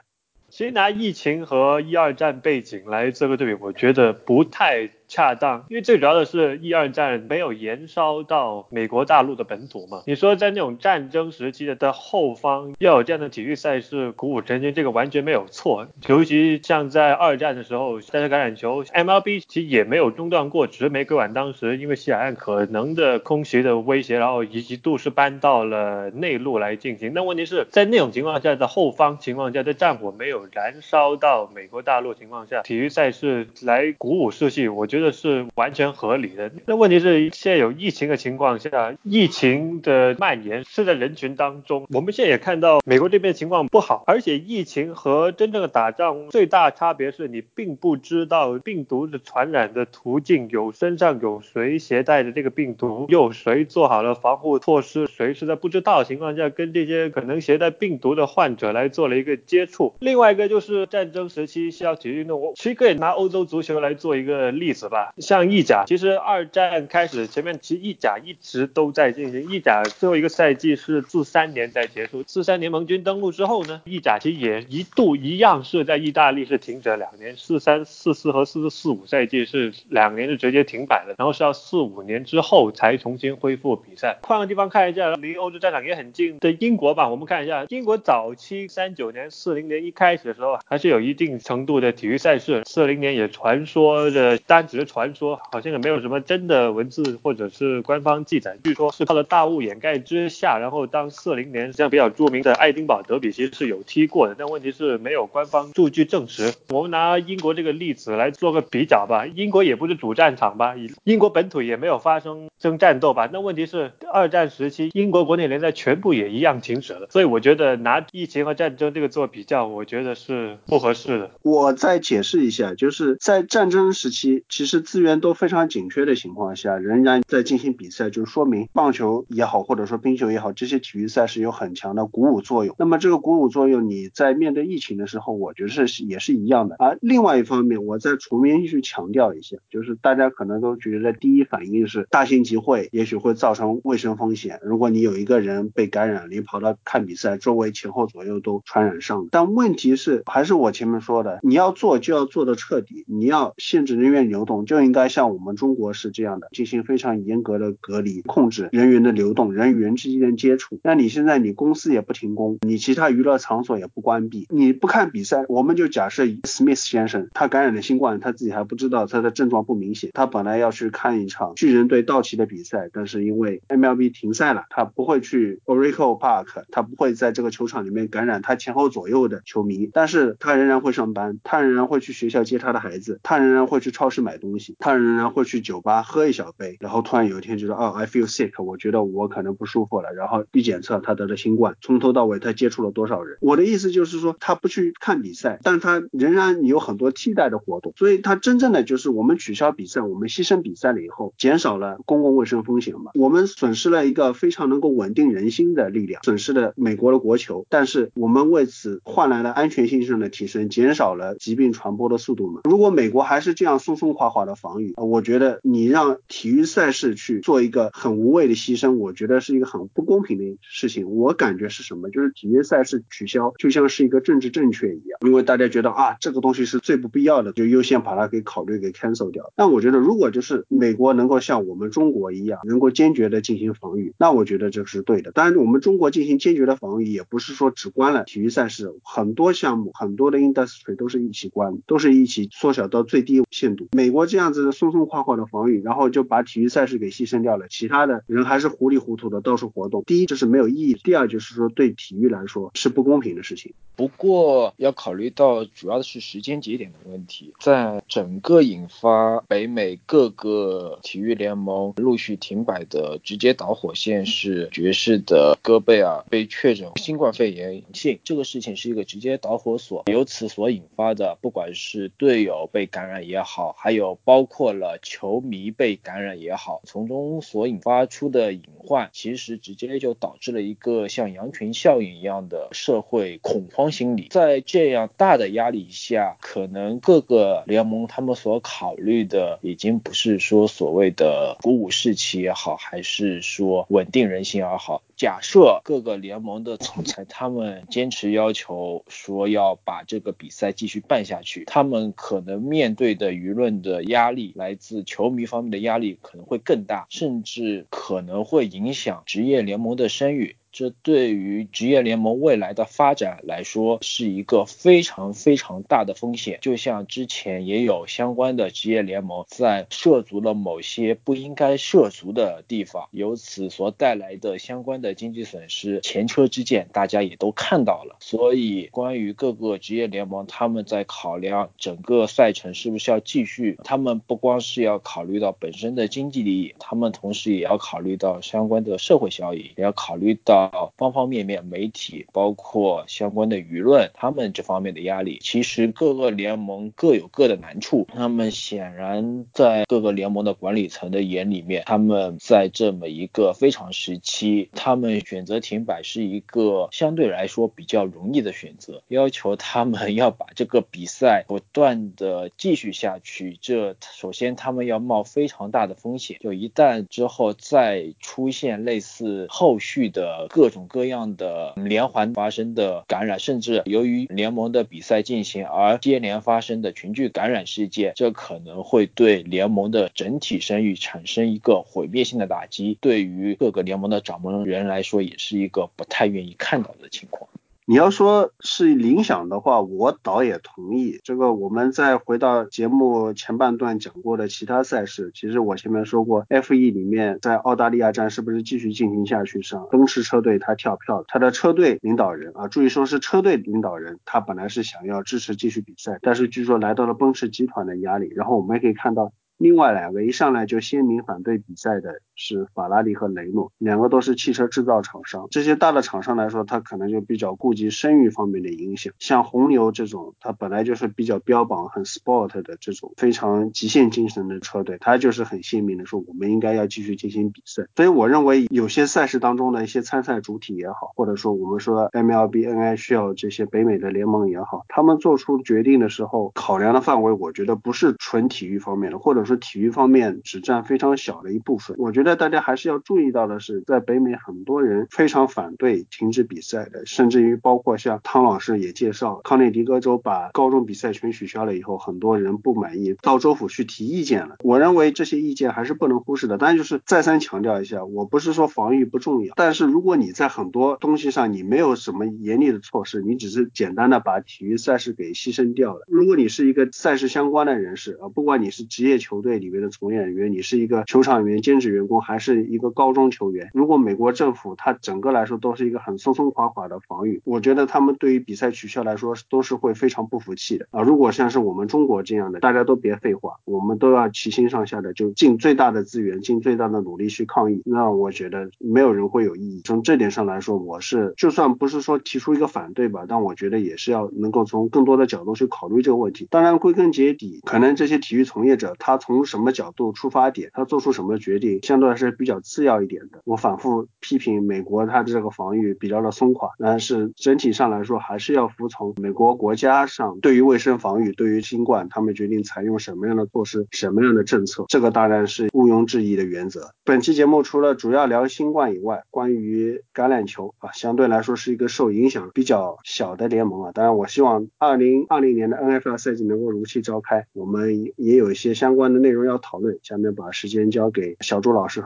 其实拿疫情和一二战背景来这个对比，我觉得不太。恰当，因为最主要的是一二战没有延烧到美国大陆的本土嘛。你说在那种战争时期的的后方要有这样的体育赛事鼓舞人心，这个完全没有错。尤其像在二战的时候，赛车橄榄球 MLB 其实也没有中断过，只是玫瑰碗当时因为西海岸可能的空袭的威胁，然后一度是搬到了内陆来进行。那问题是在那种情况下的后方情况下，在战火没有燃烧到美国大陆情况下，体育赛事来鼓舞士气，我觉。觉得是完全合理的。那问题是现在有疫情的情况下，疫情的蔓延是在人群当中。我们现在也看到美国这边情况不好，而且疫情和真正的打仗最大差别是你并不知道病毒的传染的途径，有身上有谁携带的这个病毒，有谁做好了防护措施，谁是在不知道的情况下跟这些可能携带病毒的患者来做了一个接触。另外一个就是战争时期需要体育运动，我其实可以拿欧洲足球来做一个例子。吧，像意甲，其实二战开始前面，其实意甲一直都在进行。意甲最后一个赛季是四三年在结束，四三年盟军登陆之后呢，意甲其实也一度一样是在意大利是停止了两年，四三四四和四四四五赛季是两年是直接停摆了，然后是要四五年之后才重新恢复比赛。换个地方看一下，离欧洲战场也很近的英国吧，我们看一下英国早期三九年、四零年一开始的时候还是有一定程度的体育赛事，四零年也传说的单子。只是传说，好像也没有什么真的文字或者是官方记载。据说是靠着大雾掩盖之下，然后当四零年这样比较著名的爱丁堡德比其实是有踢过的，但问题是没有官方数据证实。我们拿英国这个例子来做个比较吧，英国也不是主战场吧，英国本土也没有发生争战斗吧。那问题是二战时期英国国内联赛全部也一样停止了，所以我觉得拿疫情和战争这个做比较，我觉得是不合适的。我再解释一下，就是在战争时期，其是资源都非常紧缺的情况下，仍然在进行比赛，就说明棒球也好，或者说冰球也好，这些体育赛事有很强的鼓舞作用。那么这个鼓舞作用，你在面对疫情的时候，我觉得是也是一样的。而另外一方面，我再重新去强调一下，就是大家可能都觉得第一反应是大型集会也许会造成卫生风险。如果你有一个人被感染，你跑到看比赛，周围前后左右都传染上。但问题是，还是我前面说的，你要做就要做的彻底，你要限制人员流动，就应该像我们中国是这样的，进行非常严格的隔离，控制人员的流动，人与人之间的接触。那你现在你公司也不停工，你其他娱乐场所也不关闭，你不看比赛，我们就假设 Smith 先生他感染了新冠，他自己还不知道，他的症状不明显，他本来要去看一场巨人队道奇的比赛，但是因为 MLB 停赛了，他不会去 Oracle Park，他不会在这个球场里面感染他前后左右的球迷，但是他仍然会上班，他仍然会去学校接他的孩子，他仍然会去超市买东西，东西他仍然会去酒吧喝一小杯，然后突然有一天觉得哦，I feel sick，我觉得我可能不舒服了，然后一检测他得了新冠，从头到尾他接触了多少人？我的意思就是说，他不去看比赛，但他仍然有很多替代的活动，所以他真正的就是我们取消比赛，我们牺牲比赛了以后，减少了公共卫生风险嘛，我们损失了一个非常能够稳定人心的力量，损失了美国的国球，但是我们为此换来了安全性上的提升，减少了疾病传播的速度嘛。如果美国还是这样松松垮垮的防御，我觉得你让体育赛事去做一个很无谓的牺牲，我觉得是一个很不公平的事情。我感觉是什么？就是体育赛事取消，就像是一个政治正确一样，因为大家觉得啊，这个东西是最不必要的，就优先把它给考虑给 cancel 掉。但我觉得，如果就是美国能够像我们中国一样，能够坚决的进行防御，那我觉得这是对的。当然，我们中国进行坚决的防御，也不是说只关了体育赛事，很多项目、很多的 industry 都是一起关，都是一起缩小到最低限度。美国这样子松松垮垮的防御，然后就把体育赛事给牺牲掉了，其他的人还是糊里糊涂的到处活动。第一，这是没有意义；第二，就是说对体育来说是不公平的事情。不过要考虑到主要的是时间节点的问题，在整个引发北美各个体育联盟陆续停摆的直接导火线是爵士的戈贝尔被确诊新冠肺炎阳性，这个事情是一个直接导火索，由此所引发的，不管是队友被感染也好，还有包括了球迷被感染也好，从中所引发出的隐患，其实直接就导致了一个像羊群效应一样的社会恐慌心理，在这样大的压力下，可能各个联盟他们所考虑的已经不是说所谓的鼓舞士气也好，还是说稳定人心也好。假设各个联盟的总裁他们坚持要求说要把这个比赛继续办下去，他们可能面对的舆论的压力，来自球迷方面的压力可能会更大，甚至可能会影响职业联盟的声誉。这对于职业联盟未来的发展来说是一个非常非常大的风险。就像之前也有相关的职业联盟在涉足了某些不应该涉足的地方，由此所带来的相关的经济损失，前车之鉴大家也都看到了。所以，关于各个职业联盟他们在考量整个赛程是不是要继续，他们不光是要考虑到本身的经济利益，他们同时也要考虑到相关的社会效益，也要考虑到。方方面面，媒体包括相关的舆论，他们这方面的压力，其实各个联盟各有各的难处。那么显然，在各个联盟的管理层的眼里面，他们在这么一个非常时期，他们选择停摆是一个相对来说比较容易的选择。要求他们 *laughs* 要把这个比赛不断的继续下去，这首先他们要冒非常大的风险。就一旦之后再出现类似后续的。各种各样的连环发生的感染，甚至由于联盟的比赛进行而接连发生的群聚感染事件，这可能会对联盟的整体声誉产生一个毁灭性的打击。对于各个联盟的掌门人来说，也是一个不太愿意看到的情况。你要说是影响的话，我倒也同意。这个我们再回到节目前半段讲过的其他赛事，其实我前面说过，F1 里面在澳大利亚站是不是继续进行下去上，奔驰车队他跳票，他的车队领导人啊，注意说是车队领导人，他本来是想要支持继续比赛，但是据说来到了奔驰集团的压力，然后我们也可以看到。另外两个一上来就鲜明反对比赛的是法拉利和雷诺，两个都是汽车制造厂商。这些大的厂商来说，他可能就比较顾及声誉方面的影响。像红牛这种，它本来就是比较标榜很 sport 的这种非常极限精神的车队，它就是很鲜明的说，我们应该要继续进行比赛。所以我认为有些赛事当中的一些参赛主体也好，或者说我们说 MLB、NHL 这些北美的联盟也好，他们做出决定的时候，考量的范围，我觉得不是纯体育方面的，或者。说体育方面只占非常小的一部分，我觉得大家还是要注意到的是，在北美很多人非常反对停止比赛的，甚至于包括像汤老师也介绍，康涅狄格州把高中比赛全取消了以后，很多人不满意，到州府去提意见了。我认为这些意见还是不能忽视的。当然，就是再三强调一下，我不是说防御不重要，但是如果你在很多东西上你没有什么严厉的措施，你只是简单的把体育赛事给牺牲掉了。如果你是一个赛事相关的人士啊，不管你是职业球。球队里面的从业人员，你是一个球场员、兼职员工，还是一个高中球员？如果美国政府它整个来说都是一个很松松垮垮的防御，我觉得他们对于比赛取消来说都是会非常不服气的啊！如果像是我们中国这样的，大家都别废话，我们都要齐心上下的就尽最大的资源、尽最大的努力去抗议，那我觉得没有人会有异议。从这点上来说，我是就算不是说提出一个反对吧，但我觉得也是要能够从更多的角度去考虑这个问题。当然，归根结底，可能这些体育从业者他。从什么角度出发点，他做出什么决定，相对来说比较次要一点的。我反复批评美国，它的这个防御比较的松垮，但是整体上来说还是要服从美国国家上对于卫生防御、对于新冠，他们决定采用什么样的措施、什么样的政策，这个当然是毋庸置疑的原则。本期节目除了主要聊新冠以外，关于橄榄球啊，相对来说是一个受影响比较小的联盟啊。当然，我希望二零二零年的 NFL 赛季能够如期召开，我们也有一些相关的。内容要讨论，下面把时间交给小朱老师。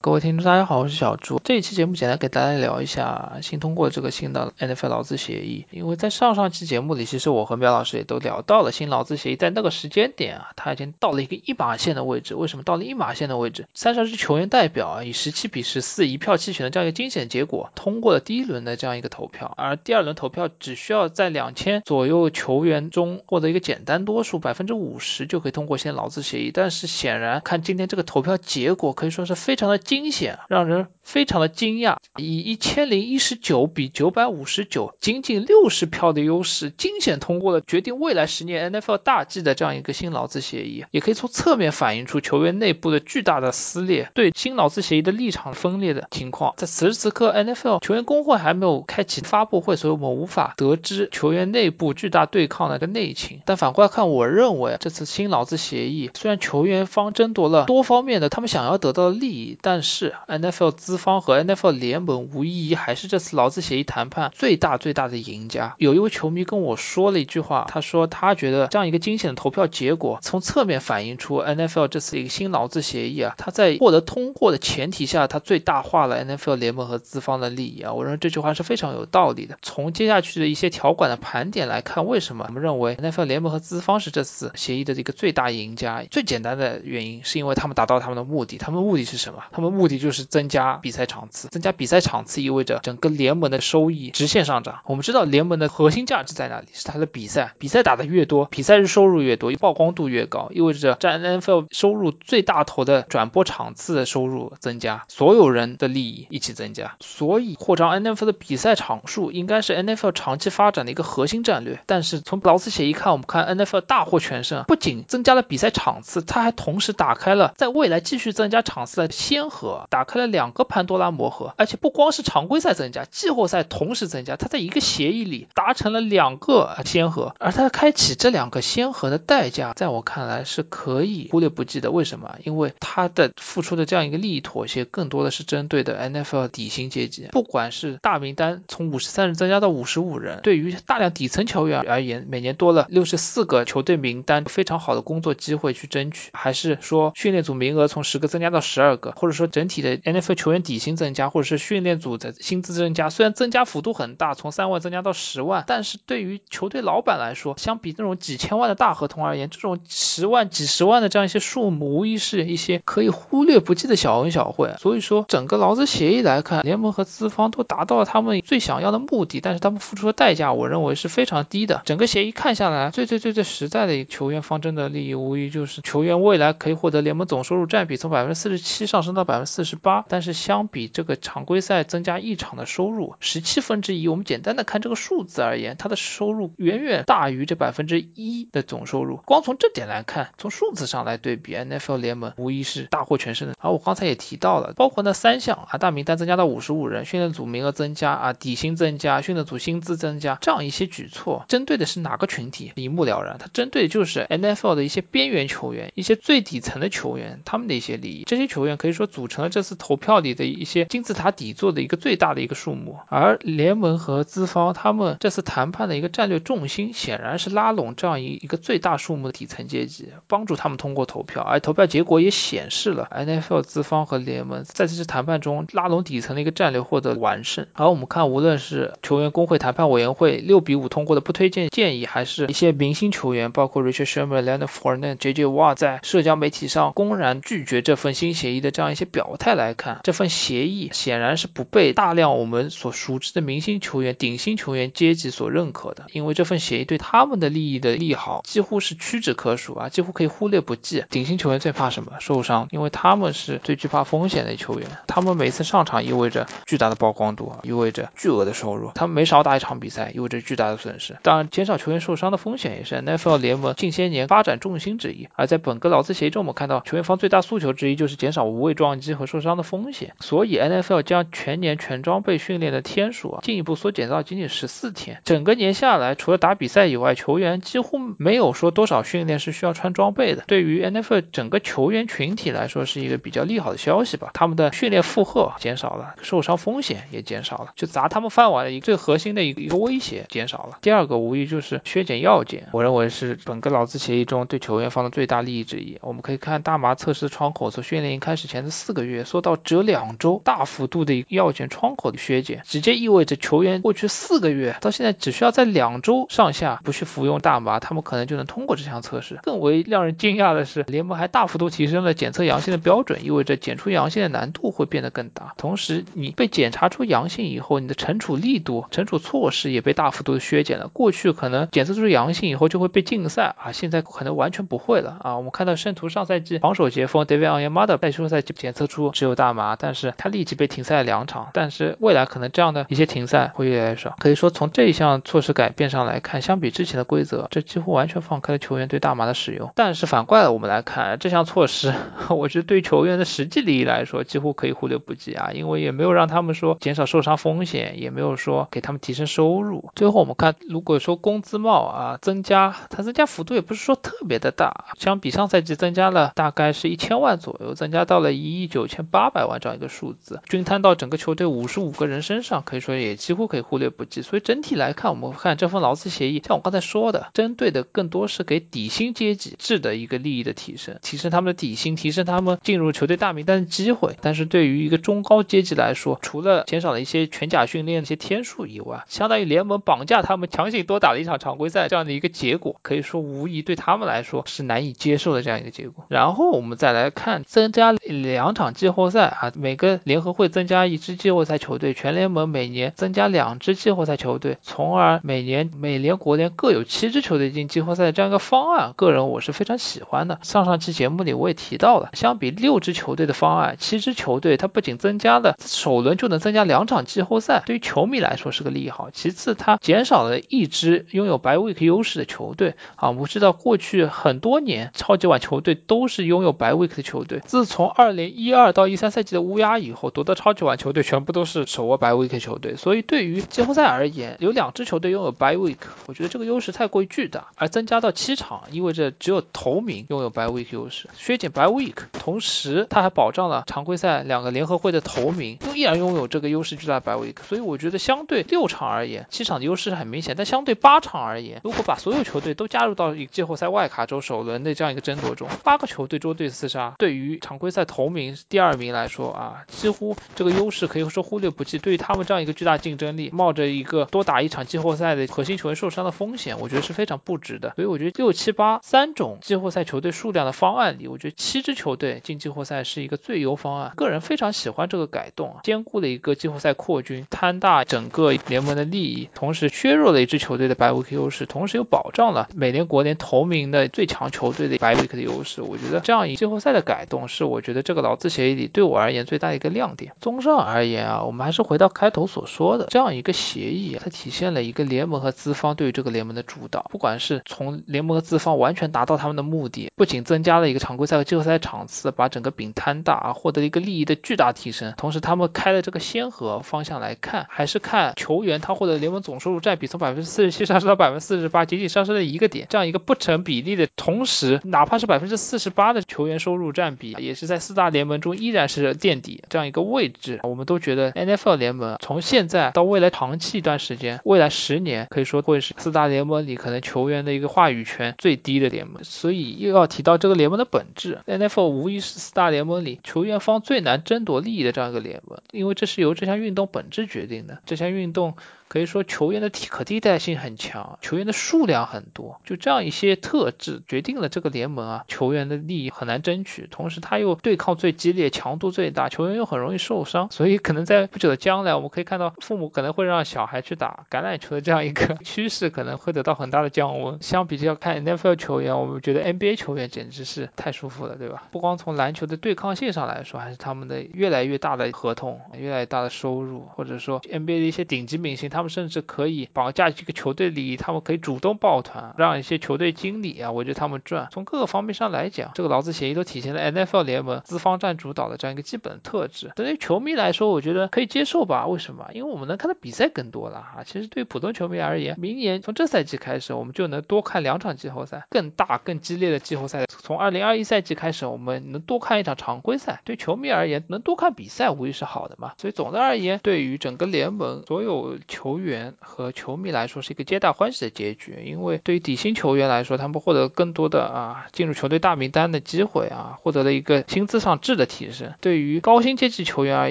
各位听众，大家好，我是小朱。这一期节目简单给大家聊一下新通过这个新的 NFL 劳资协议。因为在上上期节目里，其实我和苗老师也都聊到了新劳资协议，在那个时间点啊，它已经到了一个一码线的位置。为什么到了一码线的位置？三十二支球员代表啊，以十七比十四一票弃权的这样一个惊险结果，通过了第一轮的这样一个投票。而第二轮投票只需要在两千左右球员中获得一个简单多数，百分之五十就可以通过新劳资协议。但是显然看今天这个投票结果，可以说是非常的惊险。让人非常的惊讶，以一千零一十九比九百五十九，仅仅六十票的优势，惊险通过了决定未来十年 NFL 大计的这样一个新劳资协议，也可以从侧面反映出球员内部的巨大的撕裂，对新劳资协议的立场分裂的情况。在此时此刻，NFL 球员工会还没有开启发布会，所以我们无法得知球员内部巨大对抗的一个内情。但反过来看，我认为这次新劳资协议虽然球员方争夺了多方面的他们想要得到的利益，但但是 NFL 资方和 NFL 联盟无疑还是这次劳资协议谈判最大最大的赢家。有一位球迷跟我说了一句话，他说他觉得这样一个惊险的投票结果，从侧面反映出 NFL 这次一个新劳资协议啊，他在获得通过的前提下，他最大化了 NFL 联盟和资方的利益啊。我认为这句话是非常有道理的。从接下去的一些条款的盘点来看，为什么我们认为 NFL 联盟和资方是这次协议的这个最大赢家？最简单的原因是因为他们达到他们的目的，他们的目的是什么？他们目的就是增加比赛场次，增加比赛场次意味着整个联盟的收益直线上涨。我们知道联盟的核心价值在哪里？是它的比赛，比赛打得越多，比赛日收入越多，曝光度越高，意味着占 NFL 收入最大头的转播场次的收入增加，所有人的利益一起增加。所以扩张 NFL 的比赛场数应该是 NFL 长期发展的一个核心战略。但是从劳资协议看，我们看 NFL 大获全胜，不仅增加了比赛场次，它还同时打开了在未来继续增加场次的先河。打开了两个潘多拉魔盒，而且不光是常规赛增加，季后赛同时增加，他在一个协议里达成了两个先河，而他开启这两个先河的代价，在我看来是可以忽略不计的。为什么？因为他的付出的这样一个利益妥协，更多的是针对的 NFL 底薪阶级，不管是大名单从五十三人增加到五十五人，对于大量底层球员而言，每年多了六十四个球队名单，非常好的工作机会去争取，还是说训练组名额从十个增加到十二个，或者说整体的 NFL 球员底薪增加，或者是训练组的薪资增加，虽然增加幅度很大，从三万增加到十万，但是对于球队老板来说，相比那种几千万的大合同而言，这种十万、几十万的这样一些数目，无疑是一些可以忽略不计的小恩小惠。所以说，整个劳资协议来看，联盟和资方都达到了他们最想要的目的，但是他们付出的代价，我认为是非常低的。整个协议看下来，最最最最实在的球员方针的利益，无疑就是球员未来可以获得联盟总收入占比从百分之四十七上升到百分之四十八。但是相比这个常规赛增加一场的收入十七分之一，我们简单的看这个数字而言，它的收入远远大于这百分之一的总收入。光从这点来看，从数字上来对比，NFL 联盟无疑是大获全胜的。而我刚才也提到了，包括那三项啊，大名单增加到五十五人，训练组名额增加啊，底薪增加，训练组薪资增加，这样一些举措，针对的是哪个群体？一目了然，它针对的就是 NFL 的一些边缘球员，一些最底层的球员，他们的一些利益。这些球员可以说组成了这次投票里的一些金字塔底座的一个最大的一个数目。而联盟和资方他们这次谈判的一个战略重心，显然是拉拢这样一一个最大数目的底层阶级，帮助他们通过投票。而投票结果也显示了 NFL 资方和联盟在这次谈判中拉拢底层的一个战略获得完胜。而我们看，无论是球员工会谈判委员会六比五通过的不推荐建议，还是一些明星球员，包括 Richard Sherman、Leonard Fournette、J.J. Watt 在社交媒体上公然拒绝这份新协议的这样一些表态来看，这份协议显然是不被大量我们所熟知的明星球员、顶薪球员阶级所认可的，因为这份协议对他们的利益的利好几乎是屈指可数啊，几乎可以忽略不计。顶薪球员最怕什么？受伤，因为他们是最惧怕风险的球员，他们每次上场意味着巨大的曝光度，意味着巨额的收入，他们每少打一场比赛意味着巨大的损失。当然，减少球员受伤的风险也是 NFL 联盟近些年发展重心之一。而在本个劳资协议中，我们看到球员方最大诉求之一就是减少无谓撞击和受伤的风险，所以 NFL 将全年全装备训练的天数啊进一步缩减到仅仅十四天。整个年下来，除了打比赛以外，球员几乎没有说多少训练是需要穿装备的。对于 NFL 整个球员群体来说，是一个比较利好的消息吧。他们的训练负荷减少了，受伤风险也减少了，就砸他们饭碗的一个最核心的一个一个威胁减少了。第二个无疑就是削减药检，我认为是本个劳资协议中对球员方的最大利益之一。我们可以看大麻测试窗口从训练营开始前的四四个月缩到只有两周，大幅度的一个药检窗口的削减，直接意味着球员过去四个月到现在只需要在两周上下不去服用大麻，他们可能就能通过这项测试。更为让人惊讶的是，联盟还大幅度提升了检测阳性的标准，意味着检出阳性的难度会变得更大。同时，你被检查出阳性以后，你的惩处力度、惩处措施也被大幅度的削减了。过去可能检测出阳性以后就会被禁赛啊，现在可能完全不会了啊。我们看到圣徒上赛季防守截锋 David Onyemata 在休赛期检测测出只有大麻，但是他立即被停赛两场。但是未来可能这样的一些停赛会越来越少。可以说从这一项措施改变上来看，相比之前的规则，这几乎完全放开了球员对大麻的使用。但是反过来我们来看这项措施，*laughs* 我觉得对球员的实际利益来说几乎可以忽略不计啊，因为也没有让他们说减少受伤风险，也没有说给他们提升收入。最后我们看，如果说工资帽啊增加，它增加幅度也不是说特别的大，相比上赛季增加了大概是一千万左右，增加到了一亿九千八百万这样一个数字，均摊到整个球队五十五个人身上，可以说也几乎可以忽略不计。所以整体来看，我们看这份劳资协议，像我刚才说的，针对的更多是给底薪阶级制的一个利益的提升，提升他们的底薪，提升他们进入球队大名单的机会。但是对于一个中高阶级来说，除了减少了一些全甲训练的一些天数以外，相当于联盟绑架他们强行多打了一场常规赛这样的一个结果，可以说无疑对他们来说是难以接受的这样一个结果。然后我们再来看增加两场季后赛啊，每个联合会增加一支季后赛球队，全联盟每年增加两支季后赛球队，从而每年美联国联各有七支球队进季后赛的这样一个方案，个人我是非常喜欢的。上上期节目里我也提到了，相比六支球队的方案，七支球队它不仅增加了首轮就能增加两场季后赛，对于球迷来说是个利好。其次，它减少了一支拥有白 week 优势的球队啊。我们知道过去很多年超级碗球队都是拥有白 week 的球队，自从二零一一二到一三赛季的乌鸦以后，夺得超级碗球队全部都是手握白 week 球队。所以对于季后赛而言，有两支球队拥有白 week，我觉得这个优势太过于巨大。而增加到七场，意味着只有头名拥有白 week 优势，削减白 week，同时它还保障了常规赛两个联合会的头名都依然拥有这个优势巨大的白 week。所以我觉得相对六场而言，七场的优势很明显，但相对八场而言，如果把所有球队都加入到一个季后赛外卡周首轮的这样一个争夺中，八个球队捉对厮杀，对于常规赛头名第二名来说啊，几乎这个优势可以说忽略不计。对于他们这样一个巨大竞争力，冒着一个多打一场季后赛的核心球员受伤的风险，我觉得是非常不值的。所以我觉得六七八三种季后赛球队数量的方案里，我觉得七支球队进季后赛是一个最优方案。个人非常喜欢这个改动，兼顾了一个季后赛扩军，摊大整个联盟的利益，同时削弱了一支球队的白维克优势，同时又保障了美联国联头名的最强球队的白维克的优势。我觉得这样一季后赛的改动，是我觉得这个劳这协议里对我而言最大的一个亮点。综上而言啊，我们还是回到开头所说的，这样一个协议，它体现了一个联盟和资方对于这个联盟的主导。不管是从联盟和资方完全达到他们的目的，不仅增加了一个常规赛和季后赛场次，把整个饼摊大啊，获得一个利益的巨大提升，同时他们开的这个先河方向来看，还是看球员他获得联盟总收入占比从百分之四十七上升到百分之四十八，仅仅上升了一个点，这样一个不成比例的同时，哪怕是百分之四十八的球员收入占比，也是在四大联盟中依然是垫底这样一个位置。我们都觉得 NFL 联盟从现在到未来长期一段时间，未来十年可以说会是四大联盟里可能球员的一个话语权最低的联盟。所以又要提到这个联盟的本质，NFL 无疑是四大联盟里球员方最难争夺利益的这样一个联盟，因为这是由这项运动本质决定的。这项运动。可以说球员的替可替代性很强，球员的数量很多，就这样一些特质决定了这个联盟啊球员的利益很难争取，同时他又对抗最激烈，强度最大，球员又很容易受伤，所以可能在不久的将来，我们可以看到父母可能会让小孩去打橄榄球的这样一个 *laughs* 趋势可能会得到很大的降温。相比较看 NFL 球员，我们觉得 NBA 球员简直是太舒服了，对吧？不光从篮球的对抗性上来说，还是他们的越来越大的合同，越来越大的收入，或者说 NBA 的一些顶级明星他。他们甚至可以绑架这个球队利益，他们可以主动抱团，让一些球队经理啊围着他们转。从各个方面上来讲，这个劳资协议都体现了 NFL 联盟资方占主导的这样一个基本特质。对于球迷来说，我觉得可以接受吧？为什么？因为我们能看到比赛更多了啊。其实对于普通球迷而言，明年从这赛季开始，我们就能多看两场季后赛，更大、更激烈的季后赛。从二零二一赛季开始，我们能多看一场常规赛。对球迷而言，能多看比赛无疑是好的嘛。所以总的而言，对于整个联盟所有球。球员和球迷来说是一个皆大欢喜的结局，因为对于底薪球员来说，他们获得更多的啊进入球队大名单的机会啊，获得了一个薪资上质的提升。对于高薪阶级球员而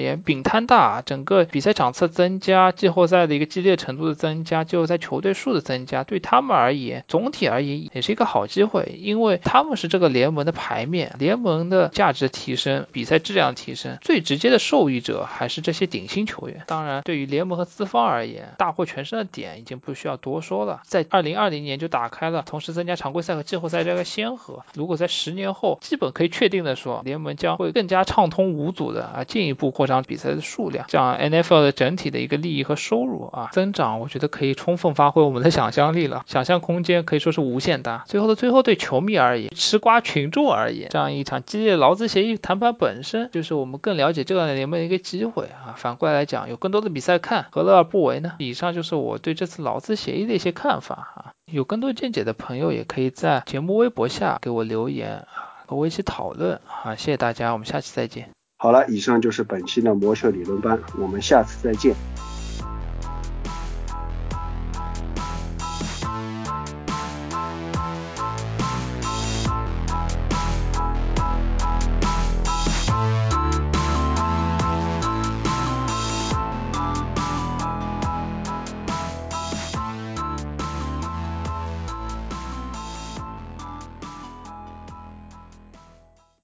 言，饼摊大，整个比赛场次增加，季后赛的一个激烈程度的增加，季后赛球队数的增加，对他们而言，总体而言也是一个好机会，因为他们是这个联盟的牌面，联盟的价值提升，比赛质量提升，最直接的受益者还是这些顶薪球员。当然，对于联盟和资方而言，大获全胜的点已经不需要多说了，在二零二零年就打开了，同时增加常规赛和季后赛这个先河。如果在十年后，基本可以确定的说，联盟将会更加畅通无阻的啊，进一步扩张比赛的数量，这样 NFL 的整体的一个利益和收入啊增长，我觉得可以充分发挥我们的想象力了，想象空间可以说是无限大。最后的最后，对球迷而言，吃瓜群众而言，这样一场激烈劳资协议谈判本身就是我们更了解这个联盟的一个机会啊。反过来讲，有更多的比赛看，何乐而不为呢？以上就是我对这次劳资协议的一些看法啊，有更多见解的朋友也可以在节目微博下给我留言啊，和我一起讨论啊，谢谢大家，我们下期再见。好了，以上就是本期的魔兽理论班，我们下次再见。